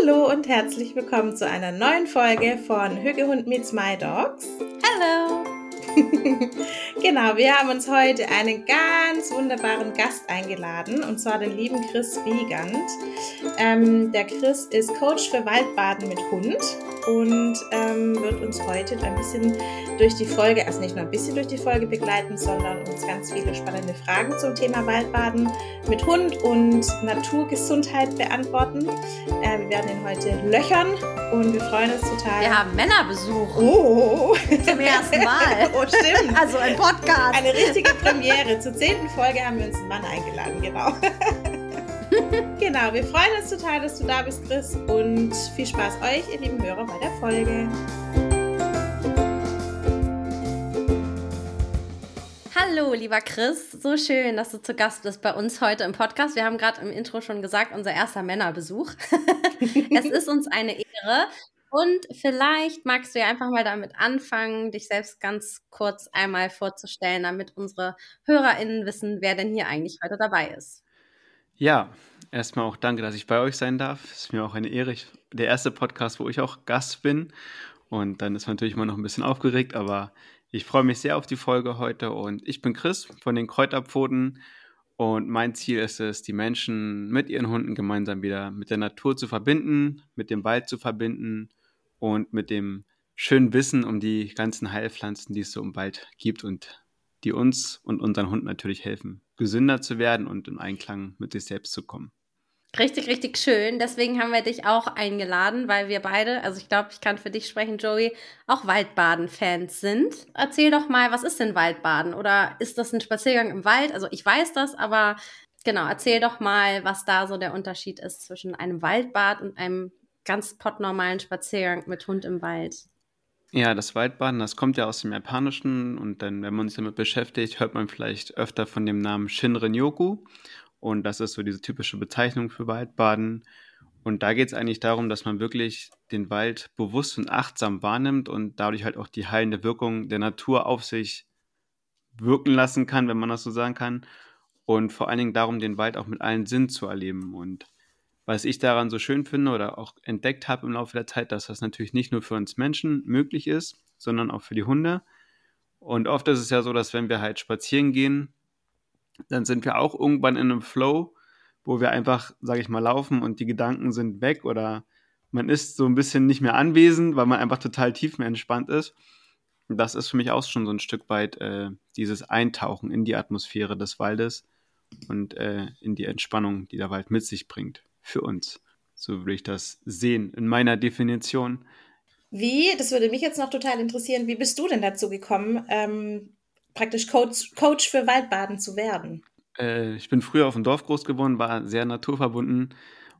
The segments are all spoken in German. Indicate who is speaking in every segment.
Speaker 1: Hallo und herzlich willkommen zu einer neuen Folge von Hügehund meets My Dogs.
Speaker 2: Hallo!
Speaker 1: genau, wir haben uns heute einen ganz wunderbaren Gast eingeladen und zwar den lieben Chris Wiegand. Ähm, der Chris ist Coach für Waldbaden mit Hund und ähm, wird uns heute ein bisschen durch die Folge, also nicht nur ein bisschen durch die Folge begleiten, sondern uns ganz viele spannende Fragen zum Thema Waldbaden mit Hund und Naturgesundheit beantworten. Äh, wir werden ihn heute löchern und wir freuen uns total.
Speaker 2: Wir haben Männerbesuch.
Speaker 1: Oh!
Speaker 2: Zum ersten Mal.
Speaker 1: oh, stimmt.
Speaker 2: Also ein Podcast.
Speaker 1: Eine richtige Premiere. Zur zehnten Folge haben wir uns einen Mann eingeladen, genau. genau, wir freuen uns total, dass du da bist, Chris. Und viel Spaß euch, ihr lieben Hörer, bei der Folge.
Speaker 2: Hallo, lieber Chris. So schön, dass du zu Gast bist bei uns heute im Podcast. Wir haben gerade im Intro schon gesagt, unser erster Männerbesuch. es ist uns eine Ehre. Und vielleicht magst du ja einfach mal damit anfangen, dich selbst ganz kurz einmal vorzustellen, damit unsere HörerInnen wissen, wer denn hier eigentlich heute dabei ist.
Speaker 3: Ja, erstmal auch danke, dass ich bei euch sein darf. Es ist mir auch eine Ehre. Der erste Podcast, wo ich auch Gast bin. Und dann ist man natürlich immer noch ein bisschen aufgeregt, aber ich freue mich sehr auf die Folge heute. Und ich bin Chris von den Kräuterpfoten. Und mein Ziel ist es, die Menschen mit ihren Hunden gemeinsam wieder mit der Natur zu verbinden, mit dem Wald zu verbinden und mit dem schönen Wissen um die ganzen Heilpflanzen, die es so im Wald gibt und die uns und unseren Hund natürlich helfen, gesünder zu werden und in Einklang mit sich selbst zu kommen.
Speaker 2: Richtig, richtig schön. Deswegen haben wir dich auch eingeladen, weil wir beide, also ich glaube, ich kann für dich sprechen, Joey, auch Waldbaden-Fans sind. Erzähl doch mal, was ist denn Waldbaden? Oder ist das ein Spaziergang im Wald? Also ich weiß das, aber genau, erzähl doch mal, was da so der Unterschied ist zwischen einem Waldbad und einem ganz pottnormalen Spaziergang mit Hund im Wald.
Speaker 3: Ja, das Waldbaden, das kommt ja aus dem Japanischen und dann, wenn man sich damit beschäftigt, hört man vielleicht öfter von dem Namen Shinrin-yoku und das ist so diese typische Bezeichnung für Waldbaden. Und da geht es eigentlich darum, dass man wirklich den Wald bewusst und achtsam wahrnimmt und dadurch halt auch die heilende Wirkung der Natur auf sich wirken lassen kann, wenn man das so sagen kann. Und vor allen Dingen darum, den Wald auch mit allen Sinnen zu erleben. Und was ich daran so schön finde oder auch entdeckt habe im Laufe der Zeit, dass das natürlich nicht nur für uns Menschen möglich ist, sondern auch für die Hunde. Und oft ist es ja so, dass wenn wir halt spazieren gehen, dann sind wir auch irgendwann in einem Flow, wo wir einfach, sage ich mal, laufen und die Gedanken sind weg oder man ist so ein bisschen nicht mehr anwesend, weil man einfach total tiefenentspannt ist. Und das ist für mich auch schon so ein Stück weit äh, dieses Eintauchen in die Atmosphäre des Waldes und äh, in die Entspannung, die der Wald mit sich bringt für uns. So würde ich das sehen in meiner Definition.
Speaker 1: Wie, das würde mich jetzt noch total interessieren, wie bist du denn dazu gekommen, ähm, praktisch Coach, Coach für Waldbaden zu werden?
Speaker 3: Äh, ich bin früher auf dem Dorf groß geworden, war sehr naturverbunden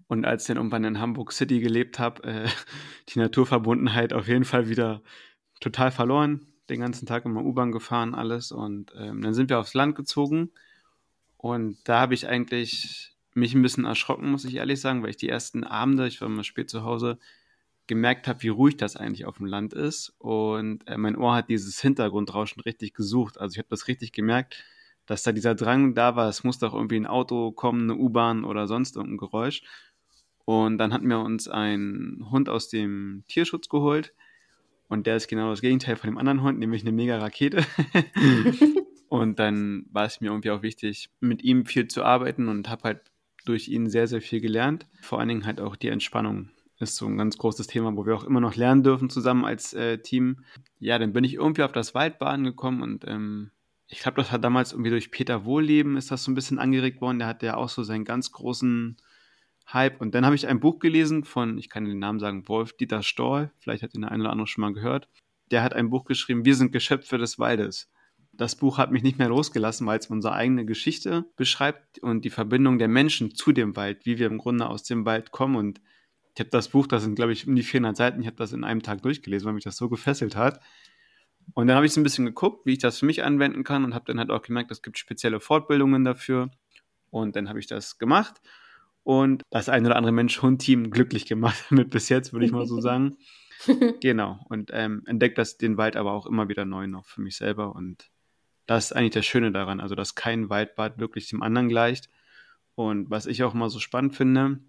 Speaker 3: und als ich dann irgendwann in Hamburg City gelebt habe, äh, die Naturverbundenheit auf jeden Fall wieder total verloren. Den ganzen Tag immer U-Bahn gefahren, alles. Und ähm, dann sind wir aufs Land gezogen. Und da habe ich eigentlich mich ein bisschen erschrocken, muss ich ehrlich sagen, weil ich die ersten Abende, ich war immer spät zu Hause, gemerkt habe, wie ruhig das eigentlich auf dem Land ist. Und äh, mein Ohr hat dieses Hintergrundrauschen richtig gesucht. Also ich habe das richtig gemerkt, dass da dieser Drang da war, es muss doch irgendwie ein Auto kommen, eine U-Bahn oder sonst irgendein Geräusch. Und dann hatten wir uns einen Hund aus dem Tierschutz geholt. Und der ist genau das Gegenteil von dem anderen Hund, nämlich eine mega Rakete. und dann war es mir irgendwie auch wichtig, mit ihm viel zu arbeiten und habe halt durch ihn sehr, sehr viel gelernt. Vor allen Dingen halt auch die Entspannung ist so ein ganz großes Thema, wo wir auch immer noch lernen dürfen zusammen als äh, Team. Ja, dann bin ich irgendwie auf das Waldbaden gekommen und ähm, ich glaube, das hat damals irgendwie durch Peter Wohlleben ist das so ein bisschen angeregt worden. Der hat ja auch so seinen ganz großen Hype. Und dann habe ich ein Buch gelesen von, ich kann den Namen sagen, Wolf-Dieter Storl. Vielleicht hat ihn der eine oder andere schon mal gehört. Der hat ein Buch geschrieben, Wir sind Geschöpfe des Waldes. Das Buch hat mich nicht mehr losgelassen, weil es unsere eigene Geschichte beschreibt und die Verbindung der Menschen zu dem Wald, wie wir im Grunde aus dem Wald kommen. Und ich habe das Buch, das sind glaube ich um die 400 Seiten, ich habe das in einem Tag durchgelesen, weil mich das so gefesselt hat. Und dann habe ich so ein bisschen geguckt, wie ich das für mich anwenden kann und habe dann halt auch gemerkt, es gibt spezielle Fortbildungen dafür. Und dann habe ich das gemacht und das ein oder andere Mensch-Hund-Team glücklich gemacht mit bis jetzt, würde ich mal so sagen. genau. Und ähm, entdeckt das den Wald aber auch immer wieder neu noch für mich selber und das ist eigentlich das Schöne daran, also dass kein Waldbad wirklich dem anderen gleicht. Und was ich auch mal so spannend finde,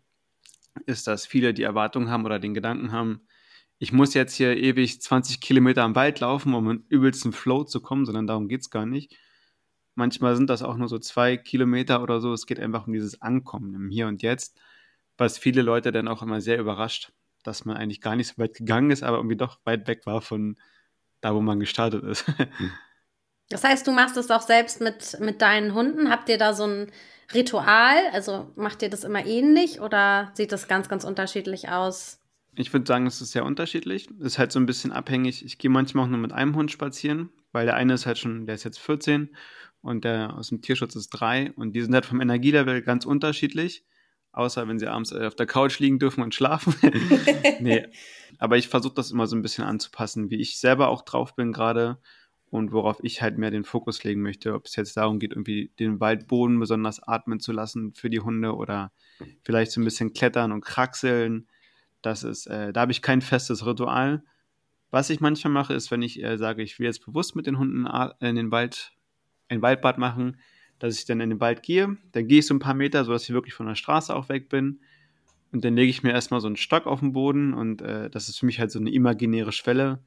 Speaker 3: ist, dass viele die Erwartung haben oder den Gedanken haben, ich muss jetzt hier ewig 20 Kilometer am Wald laufen, um in übelsten Flow zu kommen, sondern darum geht es gar nicht. Manchmal sind das auch nur so zwei Kilometer oder so. Es geht einfach um dieses Ankommen im Hier und Jetzt, was viele Leute dann auch immer sehr überrascht, dass man eigentlich gar nicht so weit gegangen ist, aber irgendwie doch weit weg war von da, wo man gestartet ist.
Speaker 2: Das heißt, du machst es auch selbst mit, mit deinen Hunden. Habt ihr da so ein Ritual? Also macht ihr das immer ähnlich oder sieht das ganz, ganz unterschiedlich aus?
Speaker 3: Ich würde sagen, es ist sehr unterschiedlich. Es ist halt so ein bisschen abhängig. Ich gehe manchmal auch nur mit einem Hund spazieren, weil der eine ist halt schon, der ist jetzt 14 und der aus dem Tierschutz ist 3 und die sind halt vom Energielevel ganz unterschiedlich. Außer wenn sie abends äh, auf der Couch liegen dürfen und schlafen. nee. Aber ich versuche das immer so ein bisschen anzupassen, wie ich selber auch drauf bin gerade und worauf ich halt mehr den Fokus legen möchte. Ob es jetzt darum geht, irgendwie den Waldboden besonders atmen zu lassen für die Hunde oder vielleicht so ein bisschen klettern und kraxeln. Das ist, äh, da habe ich kein festes Ritual. Was ich manchmal mache, ist, wenn ich äh, sage, ich will jetzt bewusst mit den Hunden in den Wald, ein Waldbad machen, dass ich dann in den Wald gehe. Dann gehe ich so ein paar Meter, sodass ich wirklich von der Straße auch weg bin. Und dann lege ich mir erstmal so einen Stock auf den Boden und äh, das ist für mich halt so eine imaginäre Schwelle,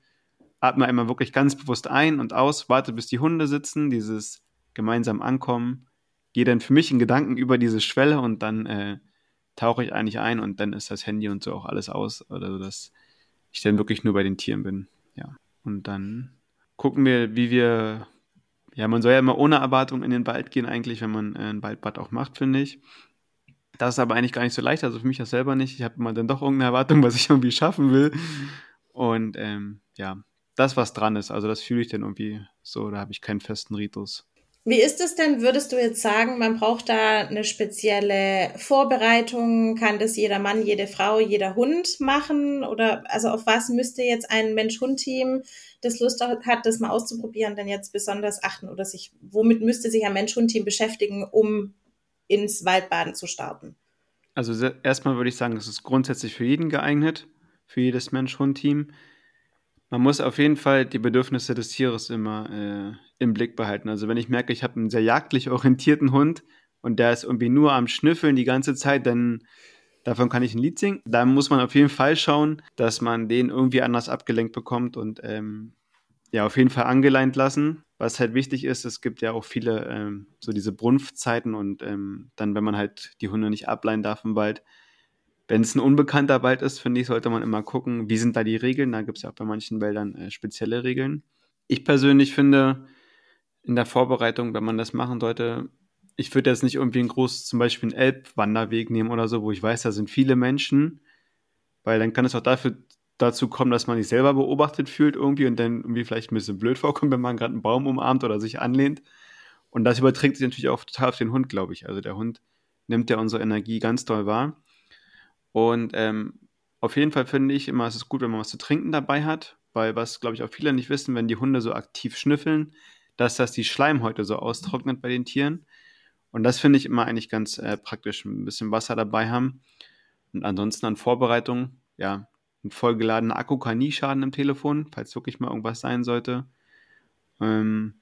Speaker 3: atme einmal wirklich ganz bewusst ein und aus, warte, bis die Hunde sitzen, dieses gemeinsam ankommen, gehe dann für mich in Gedanken über diese Schwelle und dann äh, tauche ich eigentlich ein und dann ist das Handy und so auch alles aus, oder so, dass ich dann wirklich nur bei den Tieren bin. Ja. Und dann gucken wir, wie wir, ja, man soll ja immer ohne Erwartung in den Wald gehen, eigentlich, wenn man äh, ein Waldbad auch macht, finde ich. Das ist aber eigentlich gar nicht so leicht, also für mich das selber nicht. Ich habe immer dann doch irgendeine Erwartung, was ich irgendwie schaffen will. Und ähm, ja, das, was dran ist. Also das fühle ich dann irgendwie so, da habe ich keinen festen Ritus.
Speaker 1: Wie ist es denn, würdest du jetzt sagen, man braucht da eine spezielle Vorbereitung? Kann das jeder Mann, jede Frau, jeder Hund machen? Oder also auf was müsste jetzt ein Mensch-Hund-Team, das Lust hat, das mal auszuprobieren, denn jetzt besonders achten? Oder sich, womit müsste sich ein Mensch-Hund-Team beschäftigen, um ins Waldbaden zu starten?
Speaker 3: Also erstmal würde ich sagen, es ist grundsätzlich für jeden geeignet, für jedes Mensch-Hund-Team. Man muss auf jeden Fall die Bedürfnisse des Tieres immer äh, im Blick behalten. Also wenn ich merke, ich habe einen sehr jagdlich orientierten Hund und der ist irgendwie nur am Schnüffeln die ganze Zeit, dann davon kann ich ein Lied singen. Da muss man auf jeden Fall schauen, dass man den irgendwie anders abgelenkt bekommt und ähm, ja, auf jeden Fall angeleint lassen. Was halt wichtig ist, es gibt ja auch viele ähm, so diese Brunftzeiten und ähm, dann, wenn man halt die Hunde nicht ableihen darf im Wald, wenn es ein unbekannter Wald ist, finde ich, sollte man immer gucken, wie sind da die Regeln. Da gibt es ja auch bei manchen Wäldern äh, spezielle Regeln. Ich persönlich finde, in der Vorbereitung, wenn man das machen sollte, ich würde jetzt nicht irgendwie ein großes, zum Beispiel einen Elbwanderweg nehmen oder so, wo ich weiß, da sind viele Menschen, weil dann kann es auch dafür, dazu kommen, dass man sich selber beobachtet fühlt irgendwie und dann irgendwie vielleicht ein bisschen blöd vorkommt, wenn man gerade einen Baum umarmt oder sich anlehnt. Und das überträgt sich natürlich auch total auf den Hund, glaube ich. Also der Hund nimmt ja unsere Energie ganz toll wahr. Und ähm, auf jeden Fall finde ich immer, es ist gut, wenn man was zu trinken dabei hat, weil was, glaube ich, auch viele nicht wissen, wenn die Hunde so aktiv schnüffeln, dass das die Schleimhäute so austrocknet bei den Tieren. Und das finde ich immer eigentlich ganz äh, praktisch, ein bisschen Wasser dabei haben. Und ansonsten an Vorbereitung, ja, ein vollgeladener Akku kann nie schaden im Telefon, falls wirklich mal irgendwas sein sollte. Ähm,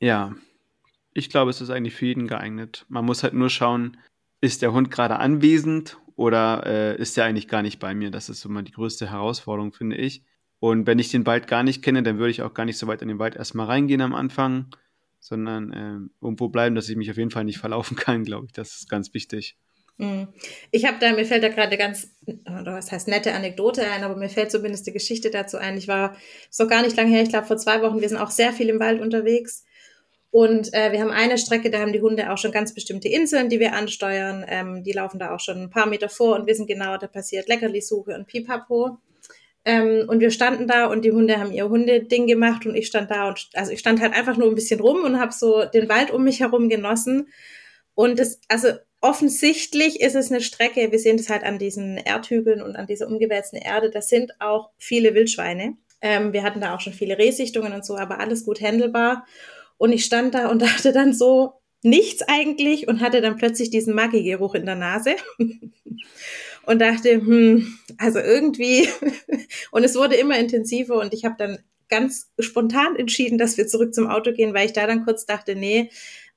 Speaker 3: ja, ich glaube, es ist eigentlich für jeden geeignet. Man muss halt nur schauen, ist der Hund gerade anwesend oder äh, ist er eigentlich gar nicht bei mir? Das ist immer die größte Herausforderung, finde ich. Und wenn ich den Wald gar nicht kenne, dann würde ich auch gar nicht so weit in den Wald erstmal reingehen am Anfang, sondern äh, irgendwo bleiben, dass ich mich auf jeden Fall nicht verlaufen kann, glaube ich. Das ist ganz wichtig.
Speaker 1: Hm. Ich habe da, mir fällt da gerade ganz, oder was heißt nette Anekdote ein, aber mir fällt zumindest die Geschichte dazu ein. Ich war so gar nicht lange her, ich glaube vor zwei Wochen, wir sind auch sehr viel im Wald unterwegs und äh, wir haben eine Strecke, da haben die Hunde auch schon ganz bestimmte Inseln, die wir ansteuern. Ähm, die laufen da auch schon ein paar Meter vor und wissen genau, da passiert Leckerlisuche und Pipapo. Ähm, und wir standen da und die Hunde haben ihr Hundeding gemacht und ich stand da und also ich stand halt einfach nur ein bisschen rum und habe so den Wald um mich herum genossen. Und das, also offensichtlich ist es eine Strecke, wir sehen das halt an diesen Erdhügeln und an dieser umgewälzten Erde, das sind auch viele Wildschweine. Ähm, wir hatten da auch schon viele Rehsichtungen und so, aber alles gut handelbar. Und ich stand da und dachte dann so, nichts eigentlich und hatte dann plötzlich diesen Maggi-Geruch in der Nase und dachte, hm, also irgendwie, und es wurde immer intensiver und ich habe dann ganz spontan entschieden, dass wir zurück zum Auto gehen, weil ich da dann kurz dachte, nee,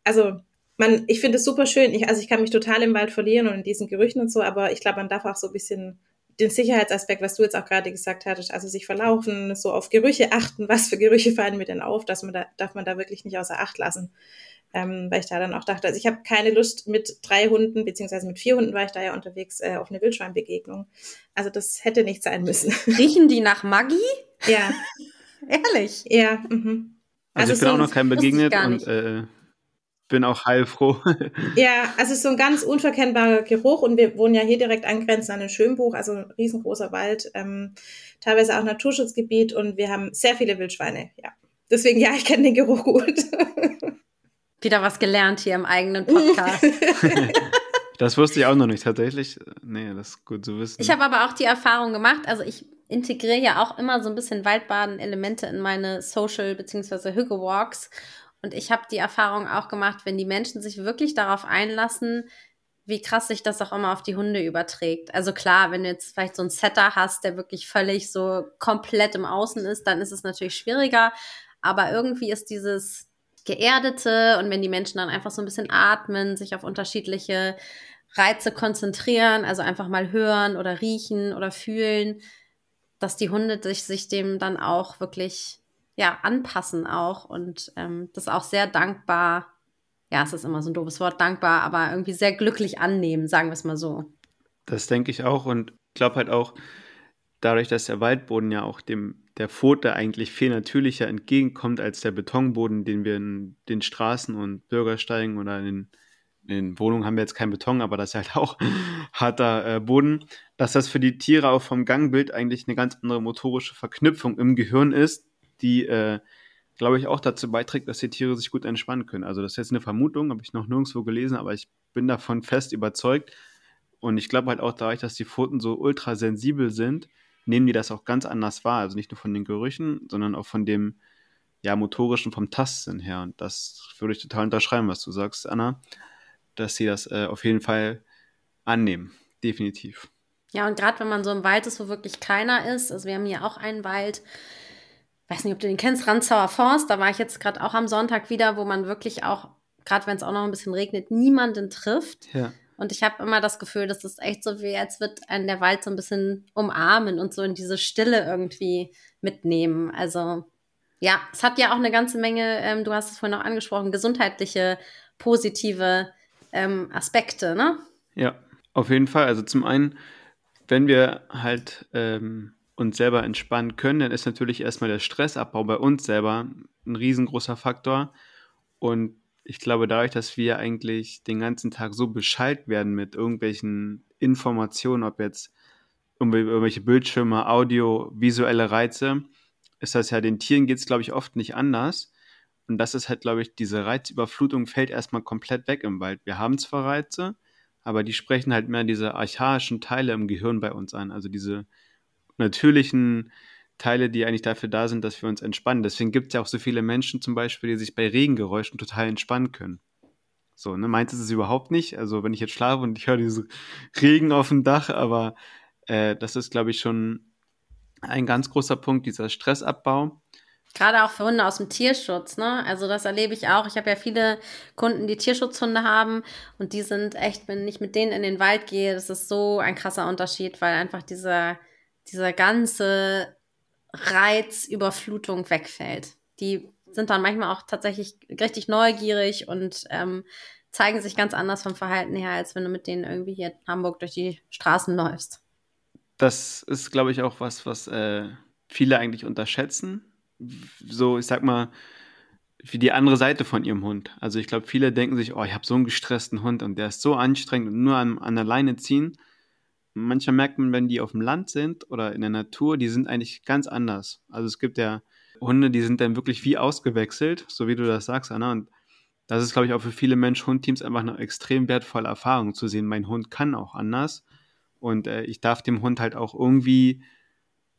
Speaker 1: also man, ich finde es super schön. Ich, also ich kann mich total im Wald verlieren und in diesen Gerüchen und so, aber ich glaube, man darf auch so ein bisschen den Sicherheitsaspekt, was du jetzt auch gerade gesagt hattest, also sich verlaufen, so auf Gerüche achten, was für Gerüche fallen mir denn auf, dass man da, darf man da wirklich nicht außer Acht lassen. Ähm, weil ich da dann auch dachte, also ich habe keine Lust mit drei Hunden, beziehungsweise mit vier Hunden war ich da ja unterwegs äh, auf eine Wildschweinbegegnung. Also das hätte nicht sein müssen.
Speaker 2: Riechen die nach Maggi?
Speaker 1: Ja.
Speaker 2: Ehrlich?
Speaker 1: Ja. Mhm.
Speaker 3: Also, also ich bin auch noch keinem begegnet und äh, bin auch heilfroh.
Speaker 1: ja, also es ist so ein ganz unverkennbarer Geruch und wir wohnen ja hier direkt angrenzend an den Schönbuch, also ein riesengroßer Wald, ähm, teilweise auch Naturschutzgebiet und wir haben sehr viele Wildschweine, ja. Deswegen, ja, ich kenne den Geruch gut.
Speaker 2: Wieder was gelernt hier im eigenen Podcast.
Speaker 3: das wusste ich auch noch nicht tatsächlich. Nee, das ist gut zu wissen.
Speaker 2: Ich habe aber auch die Erfahrung gemacht, also ich integriere ja auch immer so ein bisschen Waldbaden-Elemente in meine Social- bzw. Hügge-Walks. Und ich habe die Erfahrung auch gemacht, wenn die Menschen sich wirklich darauf einlassen, wie krass sich das auch immer auf die Hunde überträgt. Also klar, wenn du jetzt vielleicht so einen Setter hast, der wirklich völlig so komplett im Außen ist, dann ist es natürlich schwieriger. Aber irgendwie ist dieses Geerdete und wenn die Menschen dann einfach so ein bisschen atmen, sich auf unterschiedliche Reize konzentrieren, also einfach mal hören oder riechen oder fühlen, dass die Hunde sich, sich dem dann auch wirklich ja, anpassen auch und ähm, das auch sehr dankbar, ja, es ist immer so ein doofes Wort, dankbar, aber irgendwie sehr glücklich annehmen, sagen wir es mal so.
Speaker 3: Das denke ich auch und ich glaube halt auch, dadurch, dass der Waldboden ja auch dem der Pfote eigentlich viel natürlicher entgegenkommt als der Betonboden, den wir in den Straßen und Bürgersteigen oder in den, in Wohnungen haben wir jetzt keinen Beton, aber das ist halt auch harter äh, Boden, dass das für die Tiere auch vom Gangbild eigentlich eine ganz andere motorische Verknüpfung im Gehirn ist, die, äh, glaube ich, auch dazu beiträgt, dass die Tiere sich gut entspannen können. Also das ist jetzt eine Vermutung, habe ich noch nirgendwo gelesen, aber ich bin davon fest überzeugt. Und ich glaube halt auch dadurch, dass die Pfoten so ultrasensibel sind, nehmen die das auch ganz anders wahr. Also nicht nur von den Gerüchen, sondern auch von dem ja, motorischen, vom Tastsinn her. Und das würde ich total unterschreiben, was du sagst, Anna, dass sie das äh, auf jeden Fall annehmen. Definitiv.
Speaker 2: Ja, und gerade wenn man so im Wald ist, wo wirklich keiner ist, also wir haben hier auch einen Wald, weiß nicht, ob du den kennst, Ranzauer Forst, da war ich jetzt gerade auch am Sonntag wieder, wo man wirklich auch, gerade wenn es auch noch ein bisschen regnet, niemanden trifft. Ja. Und ich habe immer das Gefühl, dass es echt so wie, als wird einen der Wald so ein bisschen umarmen und so in diese Stille irgendwie mitnehmen. Also ja, es hat ja auch eine ganze Menge, ähm, du hast es vorhin auch angesprochen, gesundheitliche, positive ähm, Aspekte, ne?
Speaker 3: Ja, auf jeden Fall. Also zum einen, wenn wir halt ähm, uns selber entspannen können, dann ist natürlich erstmal der Stressabbau bei uns selber ein riesengroßer Faktor. Und ich glaube, dadurch, dass wir eigentlich den ganzen Tag so beschallt werden mit irgendwelchen Informationen, ob jetzt irgendwelche Bildschirme, Audio, visuelle Reize, ist das ja den Tieren geht es, glaube ich, oft nicht anders. Und das ist halt, glaube ich, diese Reizüberflutung fällt erstmal komplett weg im Wald. Wir haben zwar Reize, aber die sprechen halt mehr diese archaischen Teile im Gehirn bei uns an, also diese natürlichen Teile, die eigentlich dafür da sind, dass wir uns entspannen. Deswegen gibt es ja auch so viele Menschen zum Beispiel, die sich bei Regengeräuschen total entspannen können. So, ne, meint es überhaupt nicht. Also wenn ich jetzt schlafe und ich höre diese Regen auf dem Dach, aber äh, das ist, glaube ich, schon ein ganz großer Punkt, dieser Stressabbau.
Speaker 2: Gerade auch für Hunde aus dem Tierschutz, ne? Also das erlebe ich auch. Ich habe ja viele Kunden, die Tierschutzhunde haben und die sind echt, wenn ich mit denen in den Wald gehe, das ist so ein krasser Unterschied, weil einfach dieser dieser ganze Reizüberflutung wegfällt. Die sind dann manchmal auch tatsächlich richtig neugierig und ähm, zeigen sich ganz anders vom Verhalten her, als wenn du mit denen irgendwie hier in Hamburg durch die Straßen läufst.
Speaker 3: Das ist, glaube ich, auch was, was äh, viele eigentlich unterschätzen. So, ich sag mal, wie die andere Seite von ihrem Hund. Also ich glaube, viele denken sich, oh, ich habe so einen gestressten Hund und der ist so anstrengend und nur an, an der Leine ziehen manchmal merkt man, wenn die auf dem Land sind oder in der Natur, die sind eigentlich ganz anders. Also es gibt ja Hunde, die sind dann wirklich wie ausgewechselt, so wie du das sagst, Anna. Und das ist, glaube ich, auch für viele Mensch-Hund-Teams einfach eine extrem wertvolle Erfahrung zu sehen. Mein Hund kann auch anders. Und äh, ich darf dem Hund halt auch irgendwie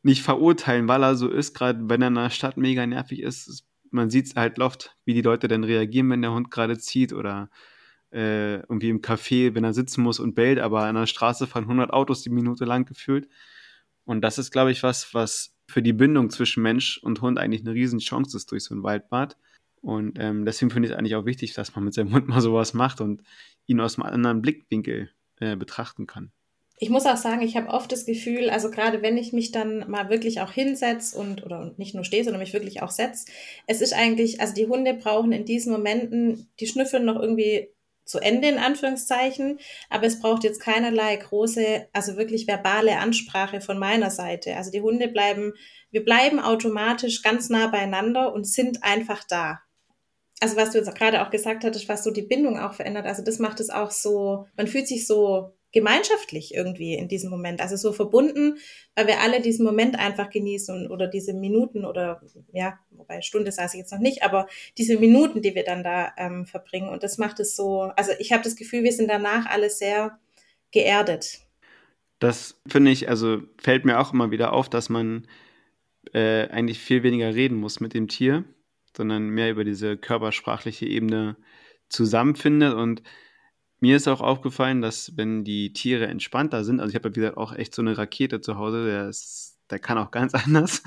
Speaker 3: nicht verurteilen, weil er so ist, gerade wenn er in der Stadt mega nervig ist. Man sieht es halt oft, wie die Leute dann reagieren, wenn der Hund gerade zieht oder äh, irgendwie im Café, wenn er sitzen muss und bellt, aber an der Straße fahren 100 Autos die Minute lang gefühlt. Und das ist, glaube ich, was, was für die Bindung zwischen Mensch und Hund eigentlich eine Riesenchance ist durch so ein Waldbad. Und ähm, deswegen finde ich es eigentlich auch wichtig, dass man mit seinem Hund mal sowas macht und ihn aus einem anderen Blickwinkel äh, betrachten kann.
Speaker 1: Ich muss auch sagen, ich habe oft das Gefühl, also gerade wenn ich mich dann mal wirklich auch hinsetze und oder nicht nur stehe, sondern mich wirklich auch setze, es ist eigentlich, also die Hunde brauchen in diesen Momenten, die schnüffeln noch irgendwie zu Ende in Anführungszeichen, aber es braucht jetzt keinerlei große, also wirklich verbale Ansprache von meiner Seite. Also die Hunde bleiben, wir bleiben automatisch ganz nah beieinander und sind einfach da. Also was du jetzt gerade auch gesagt hattest, was so die Bindung auch verändert, also das macht es auch so, man fühlt sich so gemeinschaftlich irgendwie in diesem Moment, also so verbunden, weil wir alle diesen Moment einfach genießen oder diese Minuten oder ja, wobei Stunde saß ich jetzt noch nicht, aber diese Minuten, die wir dann da ähm, verbringen und das macht es so, also ich habe das Gefühl, wir sind danach alle sehr geerdet.
Speaker 3: Das finde ich, also fällt mir auch immer wieder auf, dass man äh, eigentlich viel weniger reden muss mit dem Tier sondern mehr über diese körpersprachliche Ebene zusammenfindet. Und mir ist auch aufgefallen, dass wenn die Tiere entspannter sind, also ich habe ja wie auch echt so eine Rakete zu Hause, der, ist, der kann auch ganz anders,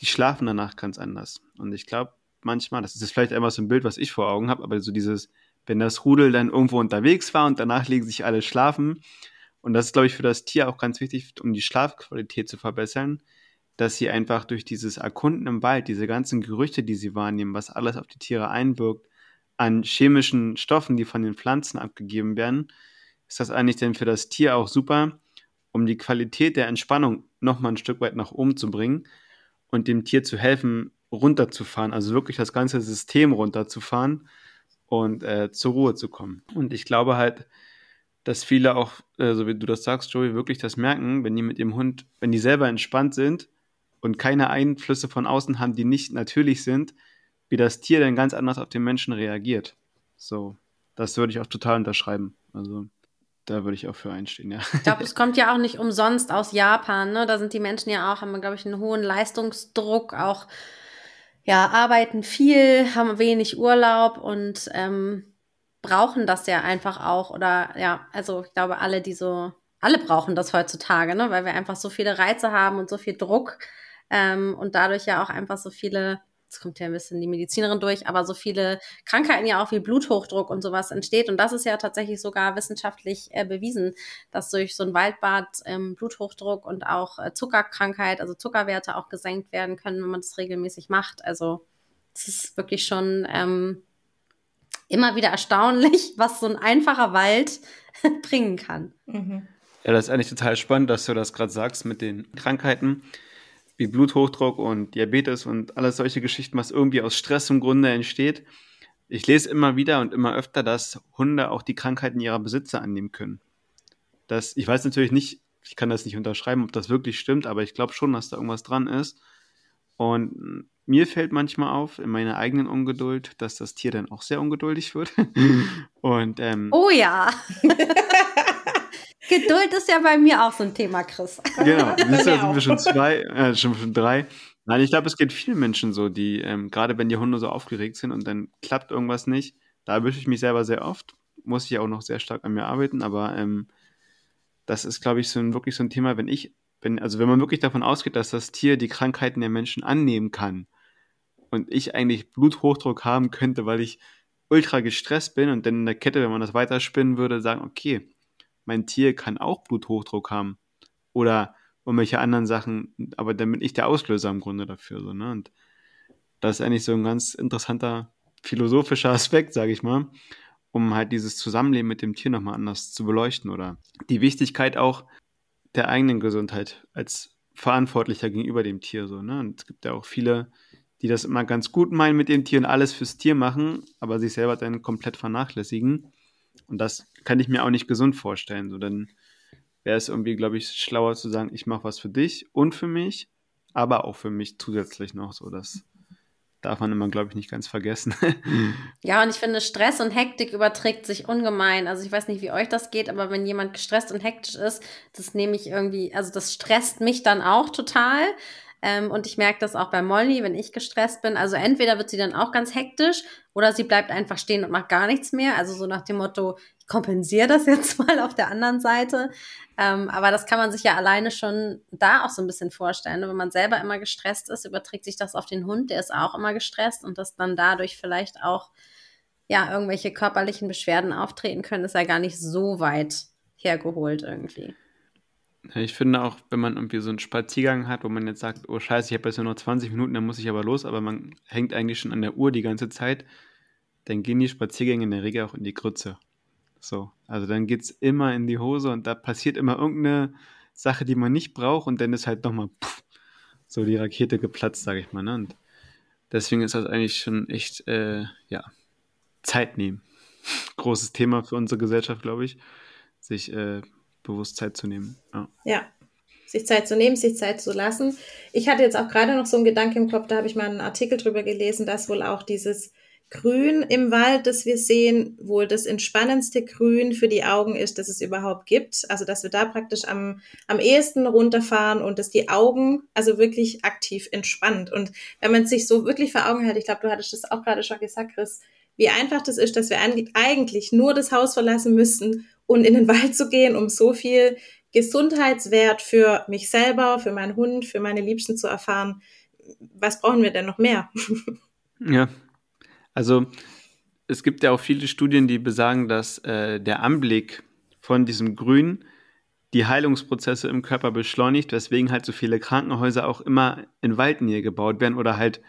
Speaker 3: die schlafen danach ganz anders. Und ich glaube manchmal, das ist jetzt vielleicht einmal so ein Bild, was ich vor Augen habe, aber so dieses, wenn das Rudel dann irgendwo unterwegs war und danach legen sich alle schlafen, und das ist, glaube ich, für das Tier auch ganz wichtig, um die Schlafqualität zu verbessern, dass sie einfach durch dieses Erkunden im Wald, diese ganzen Gerüche, die sie wahrnehmen, was alles auf die Tiere einwirkt, an chemischen Stoffen, die von den Pflanzen abgegeben werden, ist das eigentlich denn für das Tier auch super, um die Qualität der Entspannung nochmal ein Stück weit nach oben zu bringen und dem Tier zu helfen, runterzufahren, also wirklich das ganze System runterzufahren und äh, zur Ruhe zu kommen. Und ich glaube halt, dass viele auch, äh, so wie du das sagst, Joey, wirklich das merken, wenn die mit ihrem Hund, wenn die selber entspannt sind, und keine Einflüsse von außen haben, die nicht natürlich sind, wie das Tier dann ganz anders auf den Menschen reagiert. So, das würde ich auch total unterschreiben. Also da würde ich auch für einstehen, ja.
Speaker 2: Ich glaube, es kommt ja auch nicht umsonst aus Japan, ne? Da sind die Menschen ja auch, haben, glaube ich, einen hohen Leistungsdruck, auch ja, arbeiten viel, haben wenig Urlaub und ähm, brauchen das ja einfach auch. Oder ja, also ich glaube, alle, die so, alle brauchen das heutzutage, ne? Weil wir einfach so viele Reize haben und so viel Druck ähm, und dadurch ja auch einfach so viele, jetzt kommt ja ein bisschen die Medizinerin durch, aber so viele Krankheiten ja auch wie Bluthochdruck und sowas entsteht. Und das ist ja tatsächlich sogar wissenschaftlich äh, bewiesen, dass durch so ein Waldbad ähm, Bluthochdruck und auch äh, Zuckerkrankheit, also Zuckerwerte auch gesenkt werden können, wenn man das regelmäßig macht. Also es ist wirklich schon ähm, immer wieder erstaunlich, was so ein einfacher Wald bringen kann.
Speaker 3: Mhm. Ja, das ist eigentlich total spannend, dass du das gerade sagst mit den Krankheiten wie Bluthochdruck und Diabetes und alles solche Geschichten, was irgendwie aus Stress im Grunde entsteht. Ich lese immer wieder und immer öfter, dass Hunde auch die Krankheiten ihrer Besitzer annehmen können. Das, ich weiß natürlich nicht, ich kann das nicht unterschreiben, ob das wirklich stimmt, aber ich glaube schon, dass da irgendwas dran ist. Und mir fällt manchmal auf, in meiner eigenen Ungeduld, dass das Tier dann auch sehr ungeduldig wird. und, ähm,
Speaker 2: oh ja. Geduld ist ja bei mir auch so ein Thema, Chris.
Speaker 3: Genau, das sind wir schon zwei, äh, schon drei. Nein, ich glaube, es geht vielen Menschen so, die, ähm, gerade wenn die Hunde so aufgeregt sind und dann klappt irgendwas nicht, da erwische ich mich selber sehr oft. Muss ich auch noch sehr stark an mir arbeiten, aber ähm, das ist, glaube ich, so ein, wirklich so ein Thema, wenn ich, wenn, also wenn man wirklich davon ausgeht, dass das Tier die Krankheiten der Menschen annehmen kann und ich eigentlich Bluthochdruck haben könnte, weil ich ultra gestresst bin und dann in der Kette, wenn man das weiterspinnen würde, sagen, okay, mein Tier kann auch Bluthochdruck haben oder irgendwelche anderen Sachen, aber dann bin ich der Auslöser im Grunde dafür. So, ne? Und das ist eigentlich so ein ganz interessanter philosophischer Aspekt, sage ich mal, um halt dieses Zusammenleben mit dem Tier nochmal anders zu beleuchten oder die Wichtigkeit auch der eigenen Gesundheit als Verantwortlicher gegenüber dem Tier. So, ne? Und es gibt ja auch viele, die das immer ganz gut meinen mit dem Tier und alles fürs Tier machen, aber sich selber dann komplett vernachlässigen. Und das kann ich mir auch nicht gesund vorstellen. So, dann wäre es irgendwie, glaube ich, schlauer zu sagen, ich mache was für dich und für mich, aber auch für mich zusätzlich noch. So, das darf man immer, glaube ich, nicht ganz vergessen.
Speaker 2: ja, und ich finde, Stress und Hektik überträgt sich ungemein. Also ich weiß nicht, wie euch das geht, aber wenn jemand gestresst und hektisch ist, das nehme ich irgendwie, also das stresst mich dann auch total. Ähm, und ich merke das auch bei Molly, wenn ich gestresst bin. Also entweder wird sie dann auch ganz hektisch oder sie bleibt einfach stehen und macht gar nichts mehr. Also so nach dem Motto, ich kompensiere das jetzt mal auf der anderen Seite. Ähm, aber das kann man sich ja alleine schon da auch so ein bisschen vorstellen. Wenn man selber immer gestresst ist, überträgt sich das auf den Hund, der ist auch immer gestresst und das dann dadurch vielleicht auch ja irgendwelche körperlichen Beschwerden auftreten können, ist ja gar nicht so weit hergeholt irgendwie.
Speaker 3: Ich finde auch, wenn man irgendwie so einen Spaziergang hat, wo man jetzt sagt, oh scheiße, ich habe jetzt nur noch 20 Minuten, dann muss ich aber los, aber man hängt eigentlich schon an der Uhr die ganze Zeit, dann gehen die Spaziergänge in der Regel auch in die Grütze. So, also dann geht es immer in die Hose und da passiert immer irgendeine Sache, die man nicht braucht und dann ist halt nochmal so die Rakete geplatzt, sage ich mal. Ne? Und deswegen ist das eigentlich schon echt, äh, ja, Zeit nehmen. Großes Thema für unsere Gesellschaft, glaube ich, sich äh, bewusst Zeit zu nehmen. Ja.
Speaker 1: ja. sich Zeit zu nehmen, sich Zeit zu lassen. Ich hatte jetzt auch gerade noch so einen Gedanke im Kopf, da habe ich mal einen Artikel drüber gelesen, dass wohl auch dieses Grün im Wald, das wir sehen, wohl das entspannendste Grün für die Augen ist, das es überhaupt gibt. Also, dass wir da praktisch am, am ehesten runterfahren und dass die Augen also wirklich aktiv entspannt. Und wenn man sich so wirklich vor Augen hält, ich glaube, du hattest das auch gerade schon gesagt, Chris, wie einfach das ist, dass wir eigentlich nur das Haus verlassen müssten und in den Wald zu gehen, um so viel Gesundheitswert für mich selber, für meinen Hund, für meine Liebsten zu erfahren. Was brauchen wir denn noch mehr?
Speaker 3: Ja, also es gibt ja auch viele Studien, die besagen, dass äh, der Anblick von diesem Grün die Heilungsprozesse im Körper beschleunigt, weswegen halt so viele Krankenhäuser auch immer in Waldnähe gebaut werden oder halt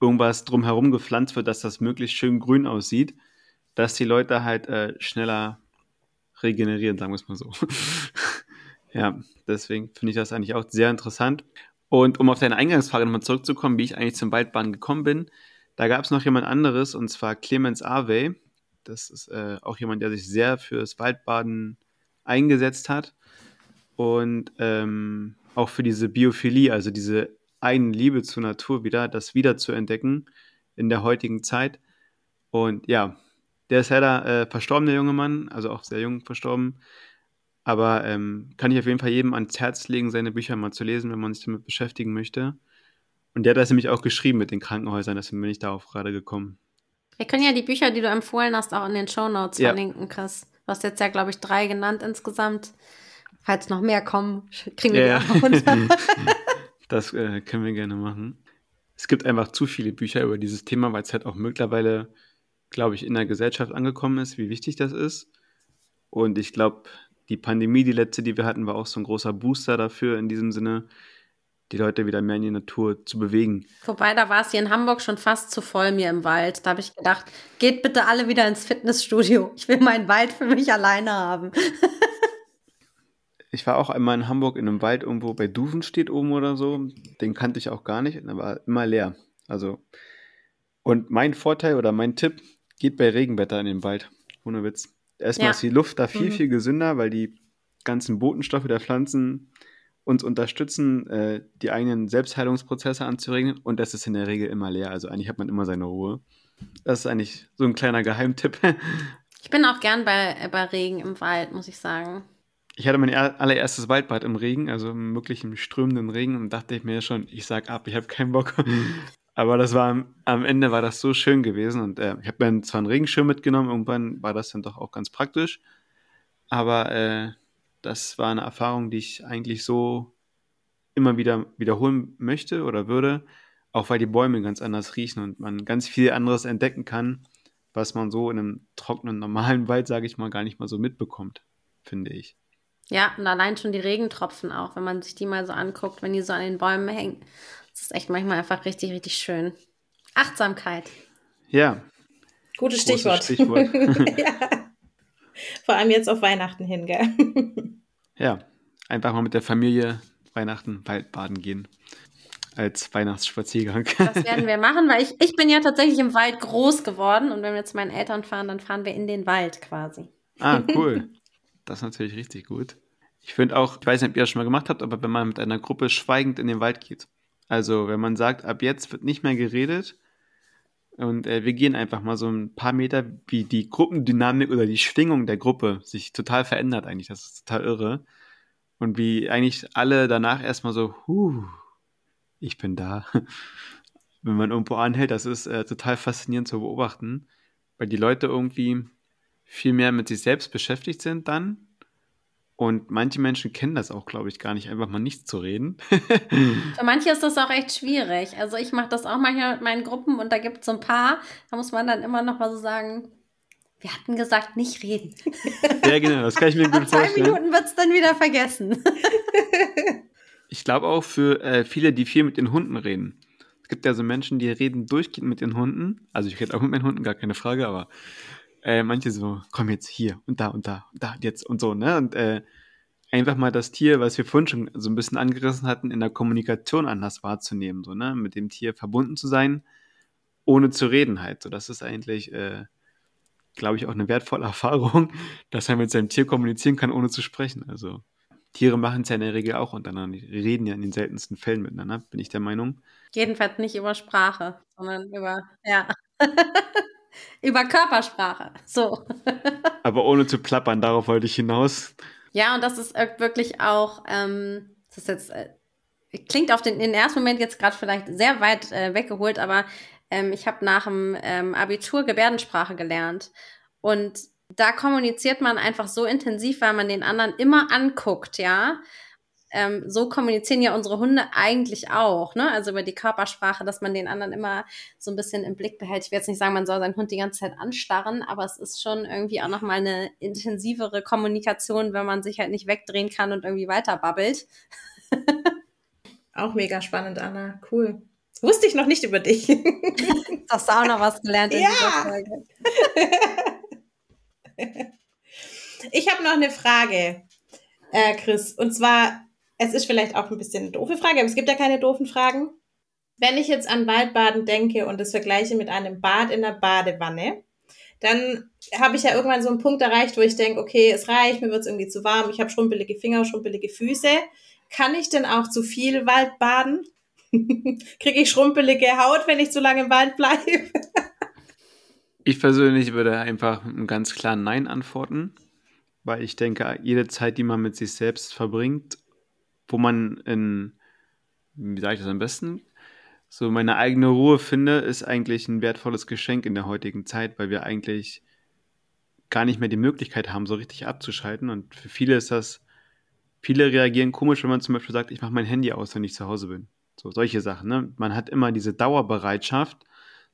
Speaker 3: irgendwas drumherum gepflanzt wird, dass das möglichst schön grün aussieht, dass die Leute halt äh, schneller regenerieren, sagen wir es mal so. ja, deswegen finde ich das eigentlich auch sehr interessant. Und um auf deine Eingangsfrage nochmal zurückzukommen, wie ich eigentlich zum Waldbahn gekommen bin, da gab es noch jemand anderes, und zwar Clemens Arvey. Das ist äh, auch jemand, der sich sehr fürs Waldbaden eingesetzt hat und ähm, auch für diese Biophilie, also diese Eigenliebe zur Natur wieder, das wieder zu entdecken in der heutigen Zeit. Und ja, der ist leider äh, verstorben, der junge Mann, also auch sehr jung verstorben. Aber ähm, kann ich auf jeden Fall jedem ans Herz legen, seine Bücher mal zu lesen, wenn man sich damit beschäftigen möchte. Und der hat das nämlich auch geschrieben mit den Krankenhäusern, deswegen bin ich darauf gerade gekommen.
Speaker 2: Wir können ja die Bücher, die du empfohlen hast, auch in den Show Notes ja. verlinken, Chris. Du hast jetzt ja, glaube ich, drei genannt insgesamt. Falls noch mehr kommen, kriegen wir ja, die auch runter.
Speaker 3: das äh, können wir gerne machen. Es gibt einfach zu viele Bücher über dieses Thema, weil es halt auch mittlerweile, glaube ich, in der Gesellschaft angekommen ist, wie wichtig das ist. Und ich glaube, die Pandemie, die letzte, die wir hatten, war auch so ein großer Booster dafür in diesem Sinne, die Leute wieder mehr in die Natur zu bewegen.
Speaker 2: Wobei, da war es hier in Hamburg schon fast zu voll mir im Wald. Da habe ich gedacht, geht bitte alle wieder ins Fitnessstudio. Ich will meinen Wald für mich alleine haben.
Speaker 3: ich war auch einmal in Hamburg in einem Wald irgendwo bei Duven steht oben oder so. Den kannte ich auch gar nicht. Der war immer leer. Also, und mein Vorteil oder mein Tipp, geht bei Regenwetter in den Wald. Ohne Witz. Erstmal ja. ist die Luft da viel, mhm. viel gesünder, weil die ganzen Botenstoffe der Pflanzen uns unterstützen, äh, die eigenen Selbstheilungsprozesse anzuregen und das ist in der Regel immer leer. Also eigentlich hat man immer seine Ruhe. Das ist eigentlich so ein kleiner Geheimtipp.
Speaker 2: Ich bin auch gern bei, bei Regen im Wald, muss ich sagen.
Speaker 3: Ich hatte mein allererstes Waldbad im Regen, also im wirklichen strömenden Regen und dachte ich mir schon, ich sag ab, ich habe keinen Bock. Aber das war am Ende war das so schön gewesen und äh, ich habe dann zwar einen Regenschirm mitgenommen, irgendwann war das dann doch auch ganz praktisch. Aber äh, das war eine Erfahrung, die ich eigentlich so immer wieder wiederholen möchte oder würde, auch weil die Bäume ganz anders riechen und man ganz viel anderes entdecken kann, was man so in einem trockenen, normalen Wald, sage ich mal, gar nicht mal so mitbekommt, finde ich.
Speaker 2: Ja, und allein schon die Regentropfen auch, wenn man sich die mal so anguckt, wenn die so an den Bäumen hängen. Das ist echt manchmal einfach richtig, richtig schön. Achtsamkeit.
Speaker 3: Ja.
Speaker 1: Gutes Stichwort. Stichwort. ja. Vor allem jetzt auf Weihnachten hin, gell?
Speaker 3: ja, einfach mal mit der Familie Weihnachten Waldbaden gehen. Als Weihnachtsspaziergang.
Speaker 2: Das werden wir machen, weil ich, ich bin ja tatsächlich im Wald groß geworden und wenn wir zu meinen Eltern fahren, dann fahren wir in den Wald quasi.
Speaker 3: Ah, cool. Das ist natürlich richtig gut. Ich finde auch, ich weiß nicht, ob ihr das schon mal gemacht habt, aber wenn man mit einer Gruppe schweigend in den Wald geht. Also, wenn man sagt, ab jetzt wird nicht mehr geredet, und äh, wir gehen einfach mal so ein paar Meter, wie die Gruppendynamik oder die Schwingung der Gruppe sich total verändert eigentlich. Das ist total irre. Und wie eigentlich alle danach erstmal so, huh, ich bin da. Wenn man irgendwo anhält, das ist äh, total faszinierend zu beobachten, weil die Leute irgendwie viel mehr mit sich selbst beschäftigt sind dann. Und manche Menschen kennen das auch, glaube ich, gar nicht, einfach mal nichts zu reden.
Speaker 2: Für manche ist das auch echt schwierig. Also ich mache das auch manchmal mit meinen Gruppen und da gibt es so ein paar, da muss man dann immer noch mal so sagen, wir hatten gesagt, nicht reden.
Speaker 3: Ja, genau, das kann ich mir gut Nach vorstellen.
Speaker 2: Zwei Minuten wird es dann wieder vergessen.
Speaker 3: Ich glaube auch für äh, viele, die viel mit den Hunden reden. Es gibt ja so Menschen, die reden durchgehend mit den Hunden. Also ich rede auch mit meinen Hunden, gar keine Frage, aber äh, manche so, komm jetzt hier und da und da und da und jetzt und so, ne? Und äh, einfach mal das Tier, was wir vorhin schon so ein bisschen angerissen hatten, in der Kommunikation anders wahrzunehmen, so, ne? Mit dem Tier verbunden zu sein, ohne zu reden halt. So, das ist eigentlich äh, glaube ich, auch eine wertvolle Erfahrung, dass er mit seinem Tier kommunizieren kann, ohne zu sprechen. Also Tiere machen es ja in der Regel auch untereinander. Die reden ja in den seltensten Fällen miteinander, bin ich der Meinung.
Speaker 2: Jedenfalls nicht über Sprache, sondern über, ja. über Körpersprache. So.
Speaker 3: Aber ohne zu plappern, darauf wollte ich hinaus.
Speaker 2: Ja, und das ist wirklich auch, ähm, das ist jetzt, äh, klingt auf den, den ersten Moment jetzt gerade vielleicht sehr weit äh, weggeholt, aber ähm, ich habe nach dem ähm, Abitur Gebärdensprache gelernt. Und da kommuniziert man einfach so intensiv, weil man den anderen immer anguckt, ja. Ähm, so kommunizieren ja unsere Hunde eigentlich auch, ne? Also über die Körpersprache, dass man den anderen immer so ein bisschen im Blick behält. Ich will jetzt nicht sagen, man soll seinen Hund die ganze Zeit anstarren, aber es ist schon irgendwie auch nochmal eine intensivere Kommunikation, wenn man sich halt nicht wegdrehen kann und irgendwie weiter babbelt.
Speaker 1: auch mega spannend, Anna. Cool. Wusste ich noch nicht über dich.
Speaker 2: Hast du auch noch was gelernt in ja. dieser Folge?
Speaker 1: ich habe noch eine Frage, äh, Chris. Und zwar, es ist vielleicht auch ein bisschen eine doofe Frage, aber es gibt ja keine doofen Fragen. Wenn ich jetzt an Waldbaden denke und das vergleiche mit einem Bad in der Badewanne, dann habe ich ja irgendwann so einen Punkt erreicht, wo ich denke, okay, es reicht, mir wird es irgendwie zu warm, ich habe schrumpelige Finger, schrumpelige Füße. Kann ich denn auch zu viel Wald baden? Kriege ich schrumpelige Haut, wenn ich zu lange im Wald bleibe?
Speaker 3: ich persönlich würde einfach einen ganz klaren Nein antworten, weil ich denke, jede Zeit, die man mit sich selbst verbringt, wo man in, wie sage ich das am besten, so meine eigene Ruhe finde, ist eigentlich ein wertvolles Geschenk in der heutigen Zeit, weil wir eigentlich gar nicht mehr die Möglichkeit haben, so richtig abzuschalten. Und für viele ist das, viele reagieren komisch, wenn man zum Beispiel sagt, ich mache mein Handy aus, wenn ich zu Hause bin. So solche Sachen. Ne? Man hat immer diese Dauerbereitschaft,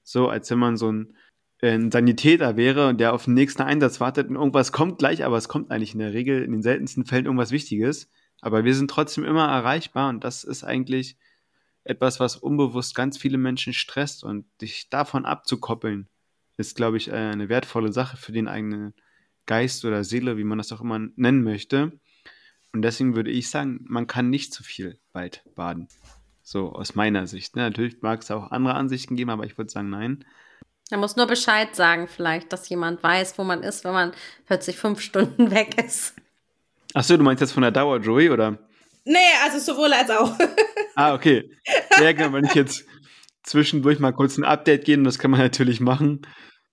Speaker 3: so als wenn man so ein, äh, ein Sanitäter wäre und der auf den nächsten Einsatz wartet und irgendwas kommt gleich, aber es kommt eigentlich in der Regel in den seltensten Fällen irgendwas Wichtiges. Aber wir sind trotzdem immer erreichbar und das ist eigentlich etwas, was unbewusst ganz viele Menschen stresst und dich davon abzukoppeln, ist, glaube ich, eine wertvolle Sache für den eigenen Geist oder Seele, wie man das auch immer nennen möchte. Und deswegen würde ich sagen, man kann nicht zu viel Wald baden. So aus meiner Sicht. Ne? Natürlich mag es auch andere Ansichten geben, aber ich würde sagen, nein.
Speaker 2: Er muss nur Bescheid sagen, vielleicht, dass jemand weiß, wo man ist, wenn man plötzlich fünf Stunden weg ist.
Speaker 3: Achso, du meinst jetzt von der Dauer, Joey, oder?
Speaker 1: Nee, also sowohl als auch.
Speaker 3: ah, okay. Sehr gerne, wenn ich jetzt zwischendurch mal kurz ein Update geben, das kann man natürlich machen.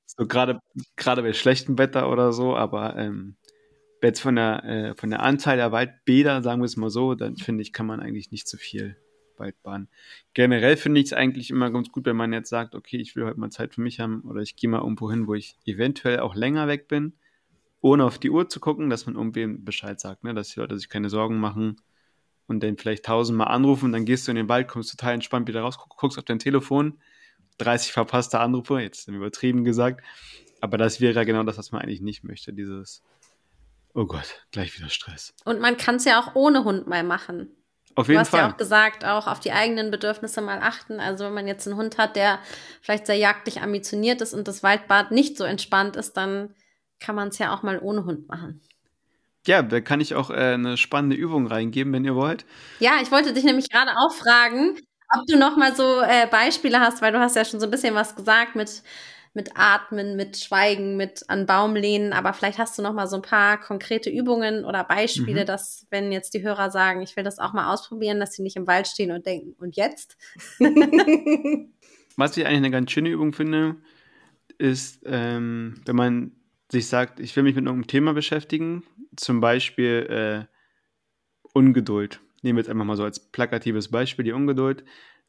Speaker 3: So gerade gerade bei schlechtem Wetter oder so, aber ähm, jetzt von der, äh, von der Anzahl der Waldbäder, sagen wir es mal so, dann finde ich, kann man eigentlich nicht zu viel Waldbahn. Generell finde ich es eigentlich immer ganz gut, wenn man jetzt sagt, okay, ich will heute mal Zeit für mich haben oder ich gehe mal irgendwo hin, wo ich eventuell auch länger weg bin, ohne auf die Uhr zu gucken, dass man irgendwem Bescheid sagt, ne? dass die Leute sich keine Sorgen machen und dann vielleicht tausendmal anrufen, dann gehst du in den Wald, kommst total entspannt wieder raus, guckst auf dein Telefon, 30 verpasste Anrufe, jetzt übertrieben gesagt, aber das wäre ja genau das, was man eigentlich nicht möchte, dieses Oh Gott, gleich wieder Stress.
Speaker 2: Und man kann es ja auch ohne Hund mal machen.
Speaker 3: Auf jeden
Speaker 2: du hast
Speaker 3: Fall.
Speaker 2: ja auch gesagt, auch auf die eigenen Bedürfnisse mal achten. Also wenn man jetzt einen Hund hat, der vielleicht sehr jagdlich ambitioniert ist und das Waldbad nicht so entspannt ist, dann kann man es ja auch mal ohne Hund machen.
Speaker 3: Ja, da kann ich auch äh, eine spannende Übung reingeben, wenn ihr wollt.
Speaker 2: Ja, ich wollte dich nämlich gerade auch fragen, ob du noch mal so äh, Beispiele hast, weil du hast ja schon so ein bisschen was gesagt mit mit Atmen, mit Schweigen, mit an Baum lehnen. Aber vielleicht hast du noch mal so ein paar konkrete Übungen oder Beispiele, mhm. dass wenn jetzt die Hörer sagen, ich will das auch mal ausprobieren, dass sie nicht im Wald stehen und denken, und jetzt?
Speaker 3: Was ich eigentlich eine ganz schöne Übung finde, ist, ähm, wenn man sich sagt, ich will mich mit irgendeinem Thema beschäftigen, zum Beispiel äh, Ungeduld. Nehmen wir jetzt einfach mal so als plakatives Beispiel die Ungeduld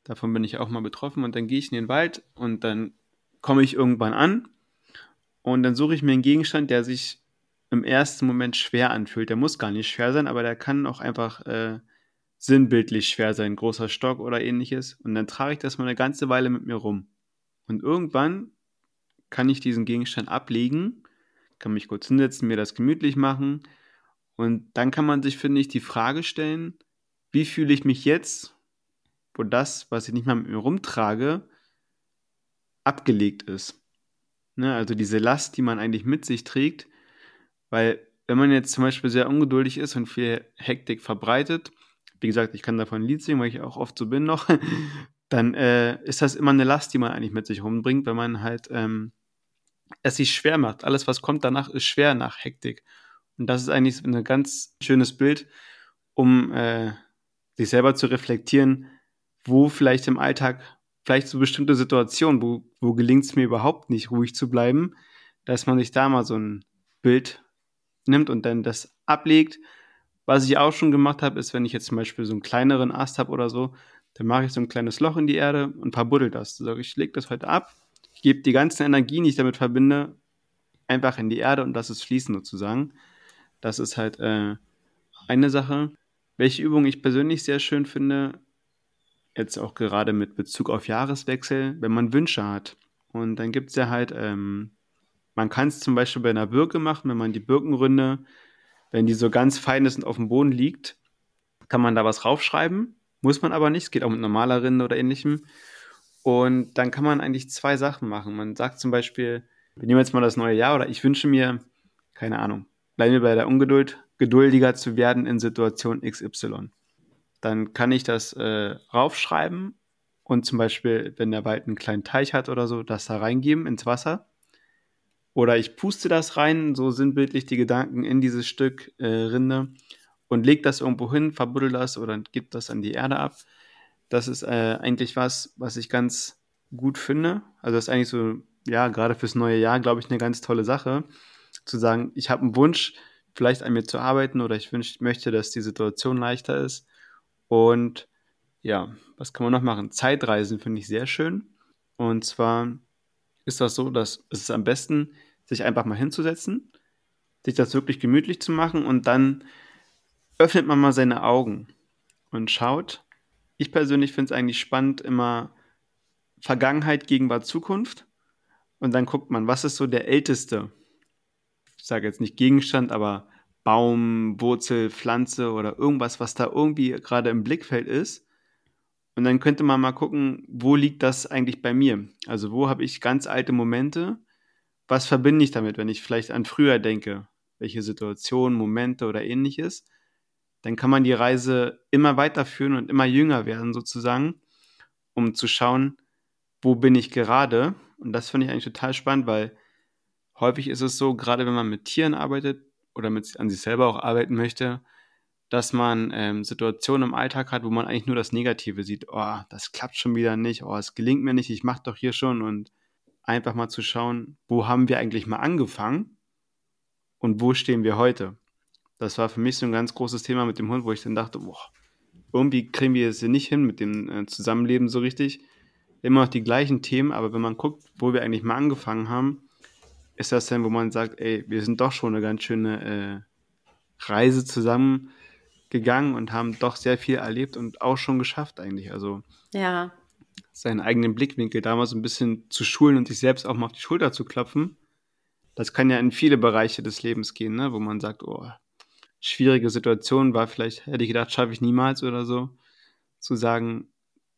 Speaker 3: Davon bin ich auch mal betroffen. Und dann gehe ich in den Wald und dann komme ich irgendwann an und dann suche ich mir einen Gegenstand, der sich im ersten Moment schwer anfühlt. Der muss gar nicht schwer sein, aber der kann auch einfach äh, sinnbildlich schwer sein, großer Stock oder ähnliches. Und dann trage ich das mal eine ganze Weile mit mir rum. Und irgendwann kann ich diesen Gegenstand ablegen, kann mich kurz hinsetzen, mir das gemütlich machen. Und dann kann man sich, finde ich, die Frage stellen, wie fühle ich mich jetzt, wo das, was ich nicht mal mit mir rumtrage, abgelegt ist. Ne? Also diese Last, die man eigentlich mit sich trägt, weil wenn man jetzt zum Beispiel sehr ungeduldig ist und viel Hektik verbreitet, wie gesagt, ich kann davon ein Lied singen, weil ich auch oft so bin noch, dann äh, ist das immer eine Last, die man eigentlich mit sich rumbringt, wenn man halt ähm, es sich schwer macht. Alles, was kommt danach, ist schwer nach Hektik. Und das ist eigentlich ein ganz schönes Bild, um äh, sich selber zu reflektieren, wo vielleicht im Alltag, vielleicht so bestimmte Situationen, wo, wo gelingt es mir überhaupt nicht, ruhig zu bleiben, dass man sich da mal so ein Bild nimmt und dann das ablegt. Was ich auch schon gemacht habe, ist, wenn ich jetzt zum Beispiel so einen kleineren Ast habe oder so, dann mache ich so ein kleines Loch in die Erde und verbuddel das. So, ich lege das heute ab, ich gebe die ganzen Energien, die ich damit verbinde, einfach in die Erde und lasse es fließen sozusagen. Das ist halt äh, eine Sache. Welche Übung ich persönlich sehr schön finde, jetzt auch gerade mit Bezug auf Jahreswechsel, wenn man Wünsche hat. Und dann gibt es ja halt ähm, man kann es zum Beispiel bei einer Birke machen, wenn man die Birkenründe, wenn die so ganz fein ist und auf dem Boden liegt, kann man da was raufschreiben. Muss man aber nicht, es geht auch mit normaler Rinde oder ähnlichem. Und dann kann man eigentlich zwei Sachen machen. Man sagt zum Beispiel, wir nehmen jetzt mal das neue Jahr oder ich wünsche mir, keine Ahnung, bleiben wir bei der Ungeduld, geduldiger zu werden in Situation XY. Dann kann ich das äh, raufschreiben und zum Beispiel, wenn der Wald einen kleinen Teich hat oder so, das da reingeben ins Wasser. Oder ich puste das rein, so sinnbildlich die Gedanken in dieses Stück äh, Rinde und leg das irgendwo hin, verbuddel das oder gib das an die Erde ab. Das ist äh, eigentlich was, was ich ganz gut finde. Also das ist eigentlich so, ja, gerade fürs neue Jahr, glaube ich, eine ganz tolle Sache. Zu sagen, ich habe einen Wunsch, vielleicht an mir zu arbeiten oder ich wünsch, möchte, dass die Situation leichter ist. Und ja, was kann man noch machen? Zeitreisen finde ich sehr schön. Und zwar ist das so, dass es am besten sich einfach mal hinzusetzen, sich das wirklich gemütlich zu machen und dann öffnet man mal seine Augen und schaut. Ich persönlich finde es eigentlich spannend, immer Vergangenheit, Gegenwart, Zukunft. Und dann guckt man, was ist so der älteste, ich sage jetzt nicht Gegenstand, aber Baum, Wurzel, Pflanze oder irgendwas, was da irgendwie gerade im Blickfeld ist. Und dann könnte man mal gucken, wo liegt das eigentlich bei mir? Also wo habe ich ganz alte Momente, was verbinde ich damit, wenn ich vielleicht an früher denke, welche Situationen, Momente oder ähnliches, dann kann man die Reise immer weiterführen und immer jünger werden sozusagen, um zu schauen, wo bin ich gerade. Und das finde ich eigentlich total spannend, weil häufig ist es so, gerade wenn man mit Tieren arbeitet oder mit, an sich selber auch arbeiten möchte, dass man ähm, Situationen im Alltag hat, wo man eigentlich nur das Negative sieht. Oh, das klappt schon wieder nicht. Oh, es gelingt mir nicht. Ich mache doch hier schon und einfach mal zu schauen, wo haben wir eigentlich mal angefangen und wo stehen wir heute. Das war für mich so ein ganz großes Thema mit dem Hund, wo ich dann dachte, boah, irgendwie kriegen wir es hier nicht hin mit dem äh, Zusammenleben so richtig. Immer noch die gleichen Themen, aber wenn man guckt, wo wir eigentlich mal angefangen haben, ist das dann, wo man sagt, ey, wir sind doch schon eine ganz schöne äh, Reise zusammen gegangen und haben doch sehr viel erlebt und auch schon geschafft eigentlich. Also
Speaker 2: ja
Speaker 3: seinen eigenen Blickwinkel da mal so ein bisschen zu schulen und sich selbst auch mal auf die Schulter zu klopfen. Das kann ja in viele Bereiche des Lebens gehen, ne? wo man sagt, oh, schwierige Situation war vielleicht, hätte ich gedacht, schaffe ich niemals oder so. Zu sagen,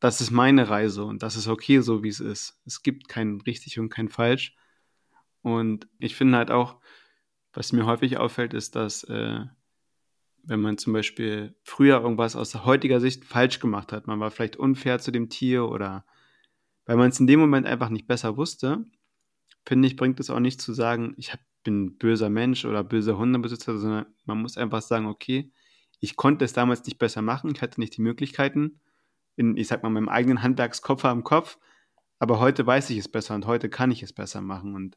Speaker 3: das ist meine Reise und das ist okay so, wie es ist. Es gibt kein richtig und kein falsch. Und ich finde halt auch, was mir häufig auffällt, ist, dass äh, wenn man zum Beispiel früher irgendwas aus heutiger Sicht falsch gemacht hat, man war vielleicht unfair zu dem Tier oder weil man es in dem Moment einfach nicht besser wusste, finde ich, bringt es auch nicht zu sagen, ich hab, bin böser Mensch oder böser Hundebesitzer, sondern man muss einfach sagen, okay, ich konnte es damals nicht besser machen, ich hatte nicht die Möglichkeiten, in, ich sag mal, meinem eigenen Handwerkskoffer am Kopf, aber heute weiß ich es besser und heute kann ich es besser machen und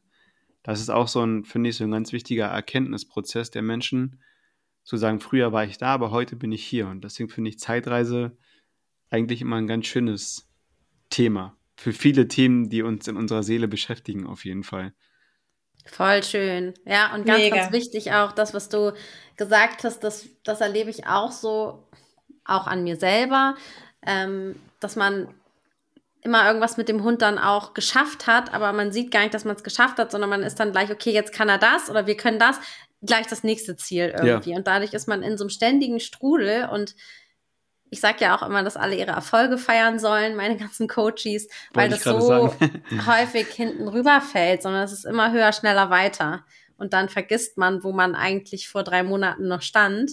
Speaker 3: das ist auch so ein, finde ich, so ein ganz wichtiger Erkenntnisprozess der Menschen, zu sagen, früher war ich da, aber heute bin ich hier. Und deswegen finde ich Zeitreise eigentlich immer ein ganz schönes Thema. Für viele Themen, die uns in unserer Seele beschäftigen, auf jeden Fall.
Speaker 2: Voll schön. Ja, und ganz,
Speaker 1: Mega.
Speaker 2: ganz wichtig auch, das, was du gesagt hast, das, das erlebe ich auch so, auch an mir selber, ähm, dass man immer irgendwas mit dem Hund dann auch geschafft hat, aber man sieht gar nicht, dass man es geschafft hat, sondern man ist dann gleich, okay, jetzt kann er das oder wir können das, gleich das nächste Ziel irgendwie.
Speaker 3: Ja.
Speaker 2: Und dadurch ist man in so einem ständigen Strudel und ich sage ja auch immer, dass alle ihre Erfolge feiern sollen, meine ganzen Coaches, weil das so häufig hinten rüberfällt, sondern es ist immer höher, schneller, weiter. Und dann vergisst man, wo man eigentlich vor drei Monaten noch stand,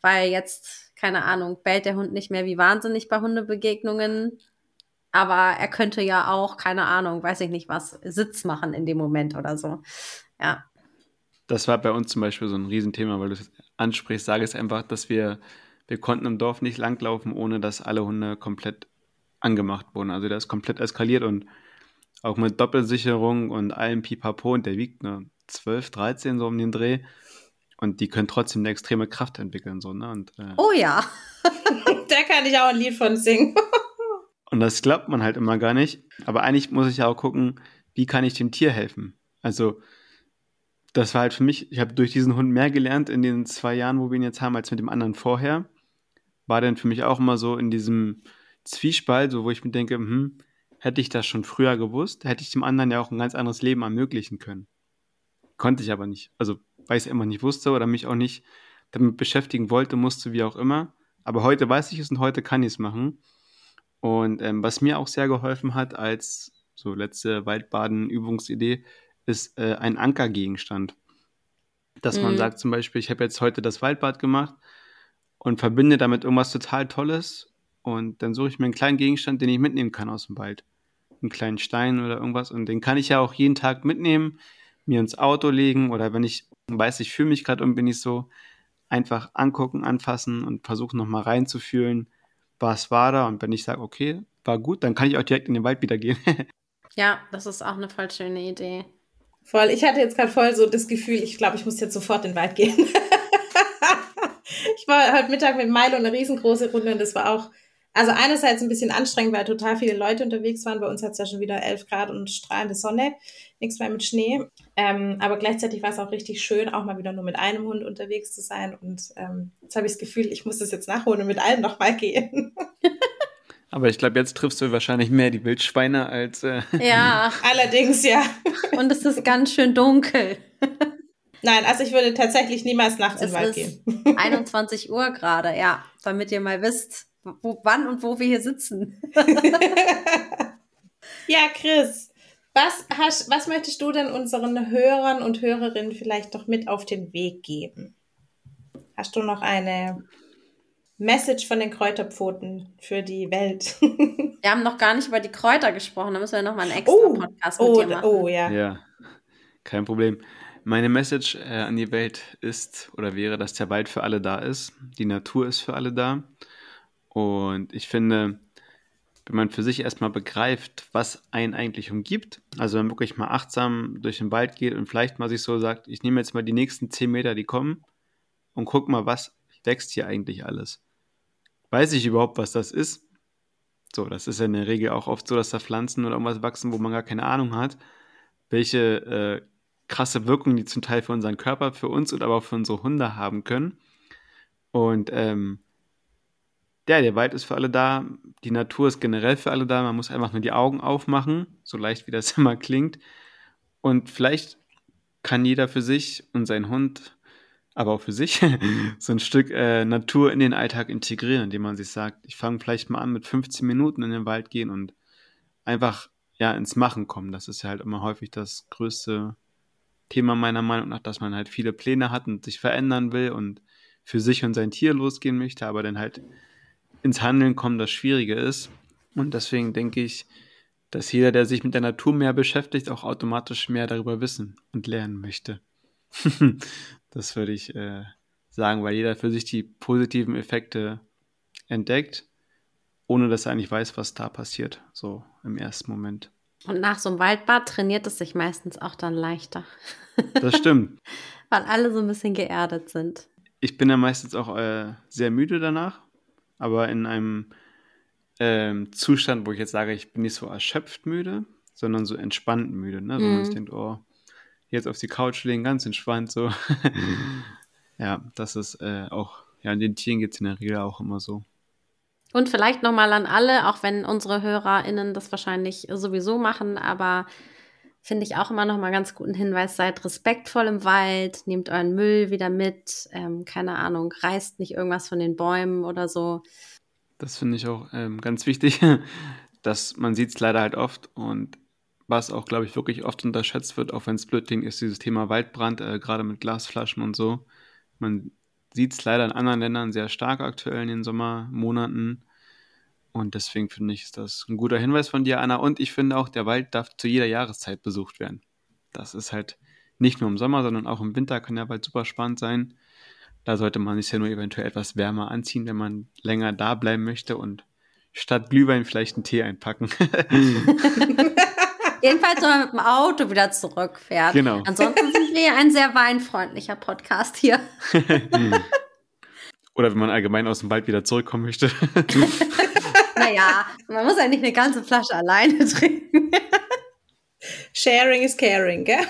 Speaker 2: weil jetzt, keine Ahnung, bellt der Hund nicht mehr wie wahnsinnig bei Hundebegegnungen. Aber er könnte ja auch, keine Ahnung, weiß ich nicht was, Sitz machen in dem Moment oder so. Ja.
Speaker 3: Das war bei uns zum Beispiel so ein Riesenthema, weil du es ansprichst, sage es einfach, dass wir, wir konnten im Dorf nicht langlaufen, ohne dass alle Hunde komplett angemacht wurden. Also der ist komplett eskaliert und auch mit Doppelsicherung und allem Pipapo und der wiegt nur 12, 13 so um den Dreh. Und die können trotzdem eine extreme Kraft entwickeln. So, ne? und, äh,
Speaker 2: Oh ja.
Speaker 1: Da kann ich auch ein Lied von singen.
Speaker 3: und das glaubt man halt immer gar nicht. Aber eigentlich muss ich ja auch gucken, wie kann ich dem Tier helfen? Also das war halt für mich, ich habe durch diesen Hund mehr gelernt in den zwei Jahren, wo wir ihn jetzt haben, als mit dem anderen vorher. War dann für mich auch immer so in diesem Zwiespalt, so wo ich mir denke, hm, hätte ich das schon früher gewusst, hätte ich dem anderen ja auch ein ganz anderes Leben ermöglichen können. Konnte ich aber nicht. Also, weil ich es immer nicht wusste oder mich auch nicht damit beschäftigen wollte, musste, wie auch immer. Aber heute weiß ich es und heute kann ich es machen. Und ähm, was mir auch sehr geholfen hat als so letzte Waldbaden-Übungsidee, ist äh, ein Ankergegenstand. Dass man
Speaker 2: Mhm.
Speaker 3: sagt zum Beispiel, ich habe jetzt heute das Waldbad gemacht und verbinde damit irgendwas total Tolles und dann suche ich mir einen kleinen Gegenstand, den ich mitnehmen kann aus dem Wald. Einen kleinen Stein oder irgendwas und den kann ich ja auch jeden Tag mitnehmen, mir ins Auto legen oder wenn ich weiß, ich fühle mich gerade und bin ich so, einfach angucken, anfassen und versuchen nochmal reinzufühlen, was war da und wenn ich sage, okay, war gut, dann kann ich auch direkt in den Wald wieder gehen.
Speaker 2: Ja, das ist auch eine voll schöne Idee.
Speaker 1: Voll. Ich hatte jetzt gerade voll so das Gefühl, ich glaube, ich muss jetzt sofort in den Wald gehen. ich war heute Mittag mit Milo eine riesengroße Runde und das war auch, also einerseits ein bisschen anstrengend, weil total viele Leute unterwegs waren. Bei uns hat es ja schon wieder 11 Grad und strahlende Sonne, nichts mehr mit Schnee. Ähm, aber gleichzeitig war es auch richtig schön, auch mal wieder nur mit einem Hund unterwegs zu sein. Und ähm, jetzt habe ich das Gefühl, ich muss das jetzt nachholen und mit allen nochmal gehen.
Speaker 3: Aber ich glaube, jetzt triffst du wahrscheinlich mehr die Wildschweine als. Äh,
Speaker 2: Ja,
Speaker 1: Allerdings, ja.
Speaker 2: und es ist ganz schön dunkel.
Speaker 1: Nein, also ich würde tatsächlich niemals nachts in
Speaker 2: Es
Speaker 1: den Wald
Speaker 2: ist
Speaker 1: gehen.
Speaker 2: 21 Uhr gerade, ja, damit ihr mal wisst, wo, wann und wo wir hier sitzen.
Speaker 1: Ja, Chris, was, hast, was möchtest du denn unseren Hörern und Hörerinnen vielleicht doch mit auf den Weg geben? Hast du noch eine Message von den Kräuterpfoten für die Welt?
Speaker 2: Wir haben noch gar nicht über die Kräuter gesprochen, da müssen wir noch mal einen extra
Speaker 1: Oh,
Speaker 2: Podcast mit
Speaker 1: oh,
Speaker 2: dir machen.
Speaker 1: oh ja.
Speaker 3: ja, kein Problem. Meine Message äh, an die Welt ist oder wäre, dass der Wald für alle da ist. Die Natur ist für alle da. Und ich finde, wenn man für sich erstmal begreift, was einen eigentlich umgibt, also wenn man wirklich mal achtsam durch den Wald geht und vielleicht mal sich so sagt, ich nehme jetzt mal die nächsten 10 Meter, die kommen und guck mal, was wächst hier eigentlich alles. Weiß ich überhaupt, was das ist? So, das ist ja in der Regel auch oft so, dass da Pflanzen oder irgendwas wachsen, wo man gar keine Ahnung hat, welche äh, krasse Wirkung die zum Teil für unseren Körper, für uns und aber auch für unsere Hunde haben können. Und ähm, ja, der Wald ist für alle da, die Natur ist generell für alle da, man muss einfach nur die Augen aufmachen, so leicht wie das immer klingt. Und vielleicht kann jeder für sich und sein Hund, aber auch für sich, so ein Stück äh, Natur in den Alltag integrieren, indem man sich sagt, ich fange vielleicht mal an mit 15 Minuten in den Wald gehen und einfach ja ins Machen kommen. Das ist ja halt immer häufig das größte Thema meiner Meinung nach, dass man halt viele Pläne hat und sich verändern will und für sich und sein Tier losgehen möchte, aber dann halt ins Handeln kommen das Schwierige ist. Und deswegen denke ich, dass jeder, der sich mit der Natur mehr beschäftigt, auch automatisch mehr darüber wissen und lernen möchte. das würde ich äh, sagen, weil jeder für sich die positiven Effekte entdeckt, ohne dass er eigentlich weiß, was da passiert, so im ersten Moment.
Speaker 2: Und nach so einem Waldbad trainiert es sich meistens auch dann leichter,
Speaker 3: Das stimmt.
Speaker 2: weil alle so ein bisschen geerdet sind.
Speaker 3: Ich bin ja meistens auch äh, sehr müde danach, aber in einem ähm, Zustand, wo ich jetzt sage, ich bin nicht so erschöpft müde, sondern so entspannt müde. Ne? So
Speaker 2: Mhm.
Speaker 3: man sich denkt, oh, jetzt auf die Couch legen, ganz entspannt so. ja, das ist äh, auch, ja, in den Tieren geht es in der Regel auch immer so.
Speaker 2: Und vielleicht nochmal an alle, auch wenn unsere HörerInnen das wahrscheinlich sowieso machen, aber finde ich auch immer nochmal ganz guten Hinweis, seid respektvoll im Wald, nehmt euren Müll wieder mit, ähm, keine Ahnung, reißt nicht irgendwas von den Bäumen oder so.
Speaker 3: Das finde ich auch ähm, ganz wichtig, dass man sieht es leider halt oft und was auch, glaube ich, wirklich oft unterschätzt wird, auch wenn es blöd ist dieses Thema Waldbrand, äh, gerade mit Glasflaschen und so. Man sieht es leider in anderen Ländern sehr stark aktuell in den Sommermonaten. Und deswegen finde ich, ist das ein guter Hinweis von dir, Anna. Und ich finde auch, der Wald darf zu jeder Jahreszeit besucht werden. Das ist halt nicht nur im Sommer, sondern auch im Winter kann der Wald super spannend sein. Da sollte man sich ja nur eventuell etwas wärmer anziehen, wenn man länger da bleiben möchte und statt Glühwein vielleicht einen Tee einpacken.
Speaker 2: Jedenfalls, wenn man mit dem Auto wieder zurückfährt.
Speaker 3: Genau.
Speaker 2: Ansonsten sind wir ja ein sehr weinfreundlicher Podcast hier.
Speaker 3: Oder wenn man allgemein aus dem Wald wieder zurückkommen möchte.
Speaker 2: Naja, man muss ja nicht eine ganze Flasche alleine trinken.
Speaker 1: Sharing is caring, gell?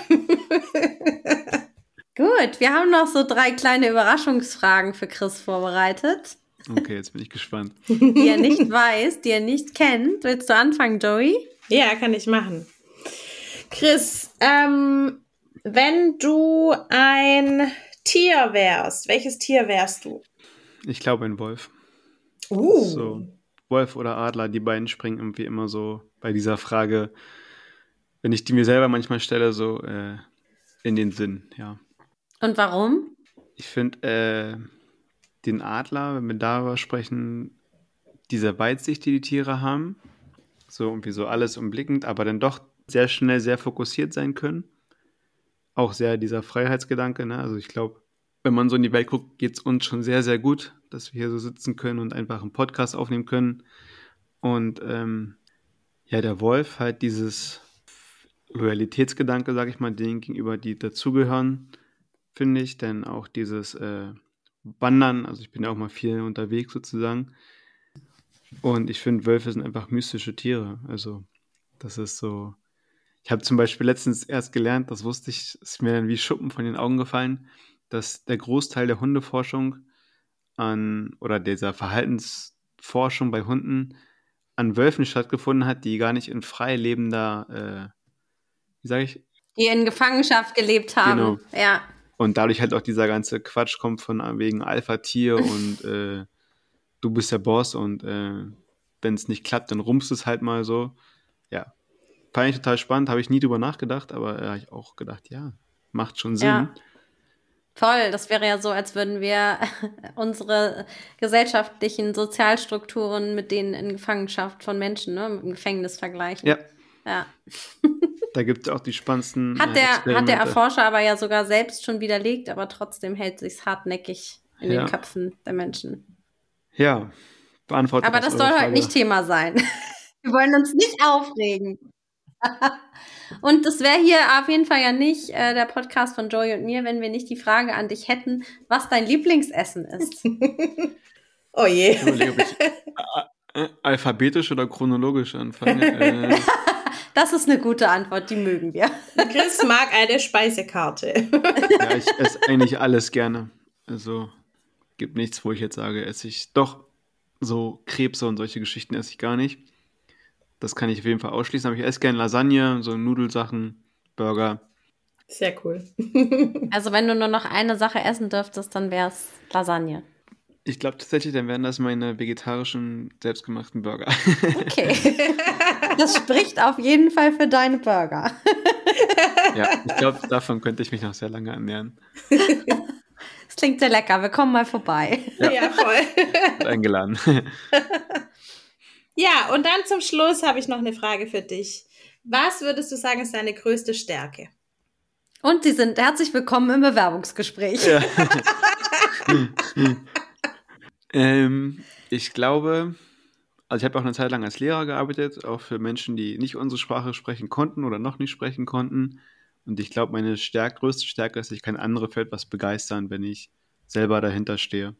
Speaker 2: Gut, wir haben noch so drei kleine Überraschungsfragen für Chris vorbereitet,
Speaker 3: Okay, jetzt bin ich gespannt.
Speaker 2: die er nicht weiß, die er nicht kennt. Willst du anfangen, Joey?
Speaker 1: Ja, kann ich machen. Chris, ähm, wenn du ein Tier wärst, welches Tier wärst du?
Speaker 3: Ich glaube ein Wolf.
Speaker 1: Uh.
Speaker 3: So, Wolf oder Adler, die beiden springen irgendwie immer so bei dieser Frage, wenn ich die mir selber manchmal stelle, so äh, in den Sinn, ja.
Speaker 2: Und warum?
Speaker 3: Ich finde äh, den Adler, wenn wir darüber sprechen, diese Weitsicht, die die Tiere haben, so irgendwie so alles umblickend, aber dann doch sehr schnell sehr fokussiert sein können. Auch sehr dieser Freiheitsgedanke, ne? Also ich glaube, wenn man so in die Welt guckt, geht es uns schon sehr, sehr gut, dass wir hier so sitzen können und einfach einen Podcast aufnehmen können. Und ähm, ja, der Wolf halt dieses Loyalitätsgedanke, sage ich mal, denen gegenüber, die dazugehören, finde ich. Denn auch dieses äh, Wandern, also ich bin ja auch mal viel unterwegs sozusagen. Und ich finde, Wölfe sind einfach mystische Tiere. Also das ist so. Ich habe zum Beispiel letztens erst gelernt, das wusste ich, ist mir dann wie Schuppen von den Augen gefallen, dass der Großteil der Hundeforschung an oder dieser Verhaltensforschung bei Hunden an Wölfen stattgefunden hat, die gar nicht in frei lebender, äh, wie sage ich,
Speaker 2: Die in Gefangenschaft gelebt haben.
Speaker 3: Genau.
Speaker 2: Ja.
Speaker 3: und dadurch halt auch dieser ganze Quatsch kommt von wegen Alpha-Tier und äh, du bist der Boss und äh, wenn es nicht klappt, dann rumpst es halt mal so. Ja, fand ich total spannend, habe ich nie drüber nachgedacht, aber äh, habe ich auch gedacht, ja, macht schon Sinn.
Speaker 2: Ja. Voll, das wäre ja so, als würden wir unsere gesellschaftlichen Sozialstrukturen mit denen in Gefangenschaft von Menschen, ne, mit dem Gefängnis vergleichen.
Speaker 3: Ja,
Speaker 2: Ja.
Speaker 3: da gibt es auch die spannendsten
Speaker 2: Hat
Speaker 3: äh,
Speaker 2: der, hat der. Erforscher aber ja sogar selbst schon widerlegt, aber trotzdem hält sich's hartnäckig in
Speaker 3: Ja.
Speaker 2: den Köpfen der Menschen.
Speaker 3: Ja, beantwortet
Speaker 2: Aber das soll heute nicht Thema sein. Wir wollen uns nicht aufregen. Und das wäre hier auf jeden Fall ja nicht äh, der Podcast von Joey und mir, wenn wir nicht die Frage an dich hätten, was dein Lieblingsessen ist.
Speaker 1: Oh je.
Speaker 3: Ich überlege, ob ich äh, äh, alphabetisch oder chronologisch anfange. äh,
Speaker 2: Das ist eine gute Antwort, die mögen wir.
Speaker 1: Chris mag eine Speisekarte.
Speaker 3: ja, ich esse eigentlich alles gerne. Also gibt nichts, wo ich jetzt sage, esse ich doch so Krebse und solche Geschichten esse ich gar nicht. Das kann ich auf jeden Fall ausschließen. Aber ich esse gerne Lasagne, so Nudelsachen, Burger.
Speaker 1: Sehr cool.
Speaker 2: Also wenn du nur noch eine Sache essen dürftest, dann wäre es Lasagne.
Speaker 3: Ich glaube tatsächlich, dann wären das meine vegetarischen, selbstgemachten Burger.
Speaker 2: Okay. Das spricht auf jeden Fall für deine Burger.
Speaker 3: ja, ich glaube, davon könnte ich mich noch sehr lange ernähren.
Speaker 2: Das klingt sehr lecker. Wir kommen mal vorbei.
Speaker 3: Ja.
Speaker 1: Ja, voll.
Speaker 3: Wird eingeladen.
Speaker 1: Ja, und dann zum Schluss habe ich noch eine Frage für dich. Was würdest du sagen, ist deine größte Stärke?
Speaker 2: Und Sie sind herzlich willkommen im Bewerbungsgespräch.
Speaker 3: Ja. ähm, ich glaube, also ich habe auch eine Zeit lang als Lehrer gearbeitet, auch für Menschen, die nicht unsere Sprache sprechen konnten oder noch nicht sprechen konnten. Und ich glaube, meine stärk größte Stärke ist, ich kann andere für etwas begeistern, wenn ich selber dahinter stehe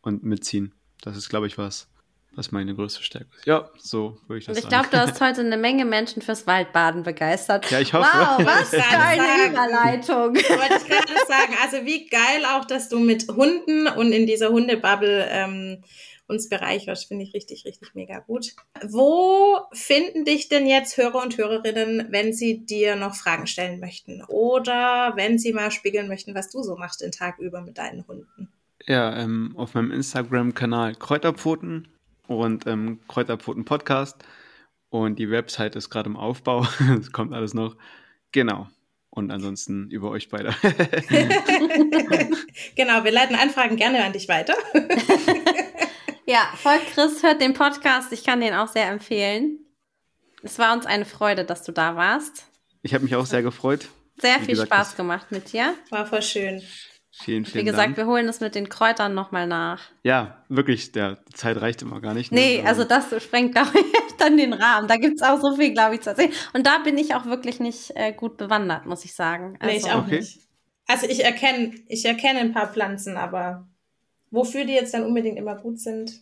Speaker 3: und mitziehen. Das ist, glaube ich, was, was meine größte Stärke ist. Ja, so würde ich das
Speaker 2: ich
Speaker 3: sagen.
Speaker 2: glaube, du hast heute eine Menge Menschen fürs Waldbaden begeistert.
Speaker 3: Ja, ich hoffe.
Speaker 2: Wow, was für eine. Überleitung.
Speaker 1: Wollte ich gerade sagen. Also wie geil auch, dass du mit Hunden und in dieser Hundebubble ähm, uns bereicherst. Finde ich richtig, richtig mega gut. Wo finden dich denn jetzt Hörer und Hörerinnen, wenn sie dir noch Fragen stellen möchten? Oder wenn sie mal spiegeln möchten, was du so machst den Tag über mit deinen Hunden?
Speaker 3: Ja, ähm, auf meinem Instagram-Kanal Kräuterpfoten und ähm, Kräuterpfoten Podcast. Und die Website ist gerade im Aufbau. Es kommt alles noch. Genau. Und ansonsten über euch beide.
Speaker 1: genau, wir leiten Anfragen gerne an dich weiter.
Speaker 2: Ja, folgt Chris, hört den Podcast. Ich kann den auch sehr empfehlen. Es war uns eine Freude, dass du da warst.
Speaker 3: Ich habe mich auch sehr gefreut.
Speaker 2: Sehr
Speaker 3: Wie
Speaker 2: viel
Speaker 3: gesagt,
Speaker 2: Spaß gemacht mit dir.
Speaker 1: War voll schön.
Speaker 3: Vielen,
Speaker 2: Wie
Speaker 3: vielen
Speaker 2: gesagt,
Speaker 3: Dank.
Speaker 2: wir holen es mit den Kräutern nochmal nach.
Speaker 3: Ja, wirklich, der, die Zeit reicht immer gar nicht. ne?
Speaker 2: Nee,
Speaker 3: Aber-
Speaker 2: also das sprengt, glaube ich, dann den Rahmen. Da gibt es auch so viel, glaube ich, zu erzählen. Und da bin ich auch wirklich nicht äh, gut bewandert, muss ich sagen.
Speaker 1: Nee, ich
Speaker 2: Also,
Speaker 1: auch
Speaker 3: Okay.
Speaker 1: nicht. Also ich erkenne, ich erkenne ein paar Pflanzen, aber wofür die jetzt dann unbedingt immer gut sind,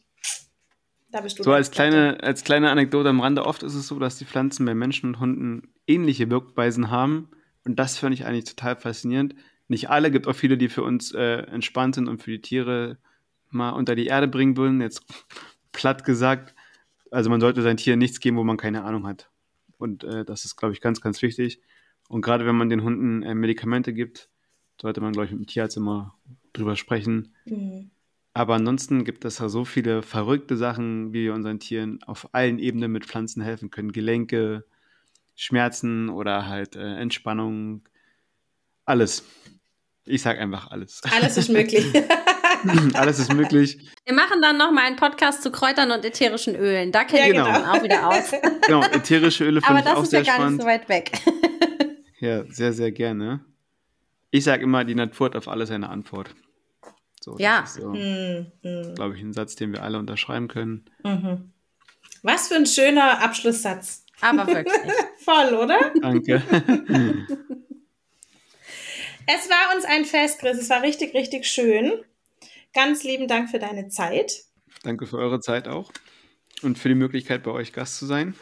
Speaker 1: da bist du.
Speaker 3: So als kleine, als kleine Anekdote am Rande, oft ist es so, dass die Pflanzen bei Menschen und Hunden ähnliche Wirkweisen haben. Und das finde ich eigentlich total faszinierend. Nicht alle, gibt auch viele, die für uns äh, entspannt sind und für die Tiere mal unter die Erde bringen würden. Jetzt platt gesagt. Also man sollte seinen Tieren nichts geben, wo man keine Ahnung hat. Und äh, das ist, glaube ich, ganz, ganz wichtig. Und gerade wenn man den Hunden äh, Medikamente gibt, sollte man, glaube ich, mit dem Tierarzt immer drüber sprechen.
Speaker 1: Mhm.
Speaker 3: Aber ansonsten gibt es ja so viele verrückte Sachen, wie wir unseren Tieren auf allen Ebenen mit Pflanzen helfen können. Gelenke, Schmerzen oder halt äh, Entspannung. Alles. Ich sag einfach alles.
Speaker 1: Alles ist möglich.
Speaker 3: alles ist möglich.
Speaker 2: Wir machen dann nochmal einen Podcast zu Kräutern und ätherischen Ölen. Da kennen
Speaker 1: Ja,
Speaker 2: wir
Speaker 3: genau.
Speaker 2: uns auch wieder aus.
Speaker 3: Genau, ätherische Öle
Speaker 2: Aber
Speaker 3: finde ich
Speaker 2: das
Speaker 3: auch
Speaker 2: ist ja
Speaker 3: sehr
Speaker 2: gar
Speaker 3: spannend.
Speaker 2: nicht so weit weg.
Speaker 3: Ja, sehr, sehr gerne. Ich sage immer, die Natur hat auf alles eine Antwort. So, das
Speaker 2: Ja.
Speaker 3: ist so,
Speaker 1: Hm, hm,
Speaker 3: glaube ich, ein Satz, den wir alle unterschreiben können.
Speaker 1: mhm. Was für ein schöner Abschlusssatz.
Speaker 2: Aber wirklich.
Speaker 1: Voll, oder?
Speaker 3: Danke.
Speaker 1: Es war uns ein Fest, Chris. Es war richtig, richtig schön. Ganz lieben Dank für deine Zeit.
Speaker 3: Danke für eure Zeit auch und für die Möglichkeit, bei euch Gast zu sein.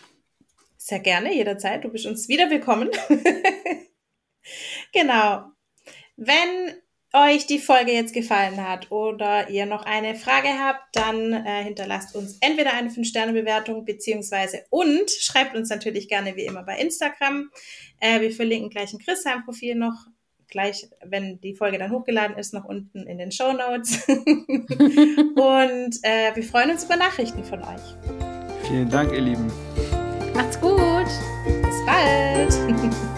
Speaker 1: Sehr gerne, jederzeit. Du bist uns wieder willkommen. genau. Wenn euch die Folge jetzt gefallen hat oder ihr noch eine Frage habt, dann äh, hinterlasst uns entweder eine 5-Sterne-Bewertung beziehungsweise und schreibt uns natürlich gerne wie immer bei Instagram. Äh, wir verlinken gleich ein Chrisheim-Profil noch, gleich, wenn die Folge dann hochgeladen ist, noch unten in den Show Notes. und äh, wir freuen uns über Nachrichten von euch.
Speaker 3: Vielen Dank, ihr Lieben.
Speaker 2: Macht's gut.
Speaker 1: Bis bald!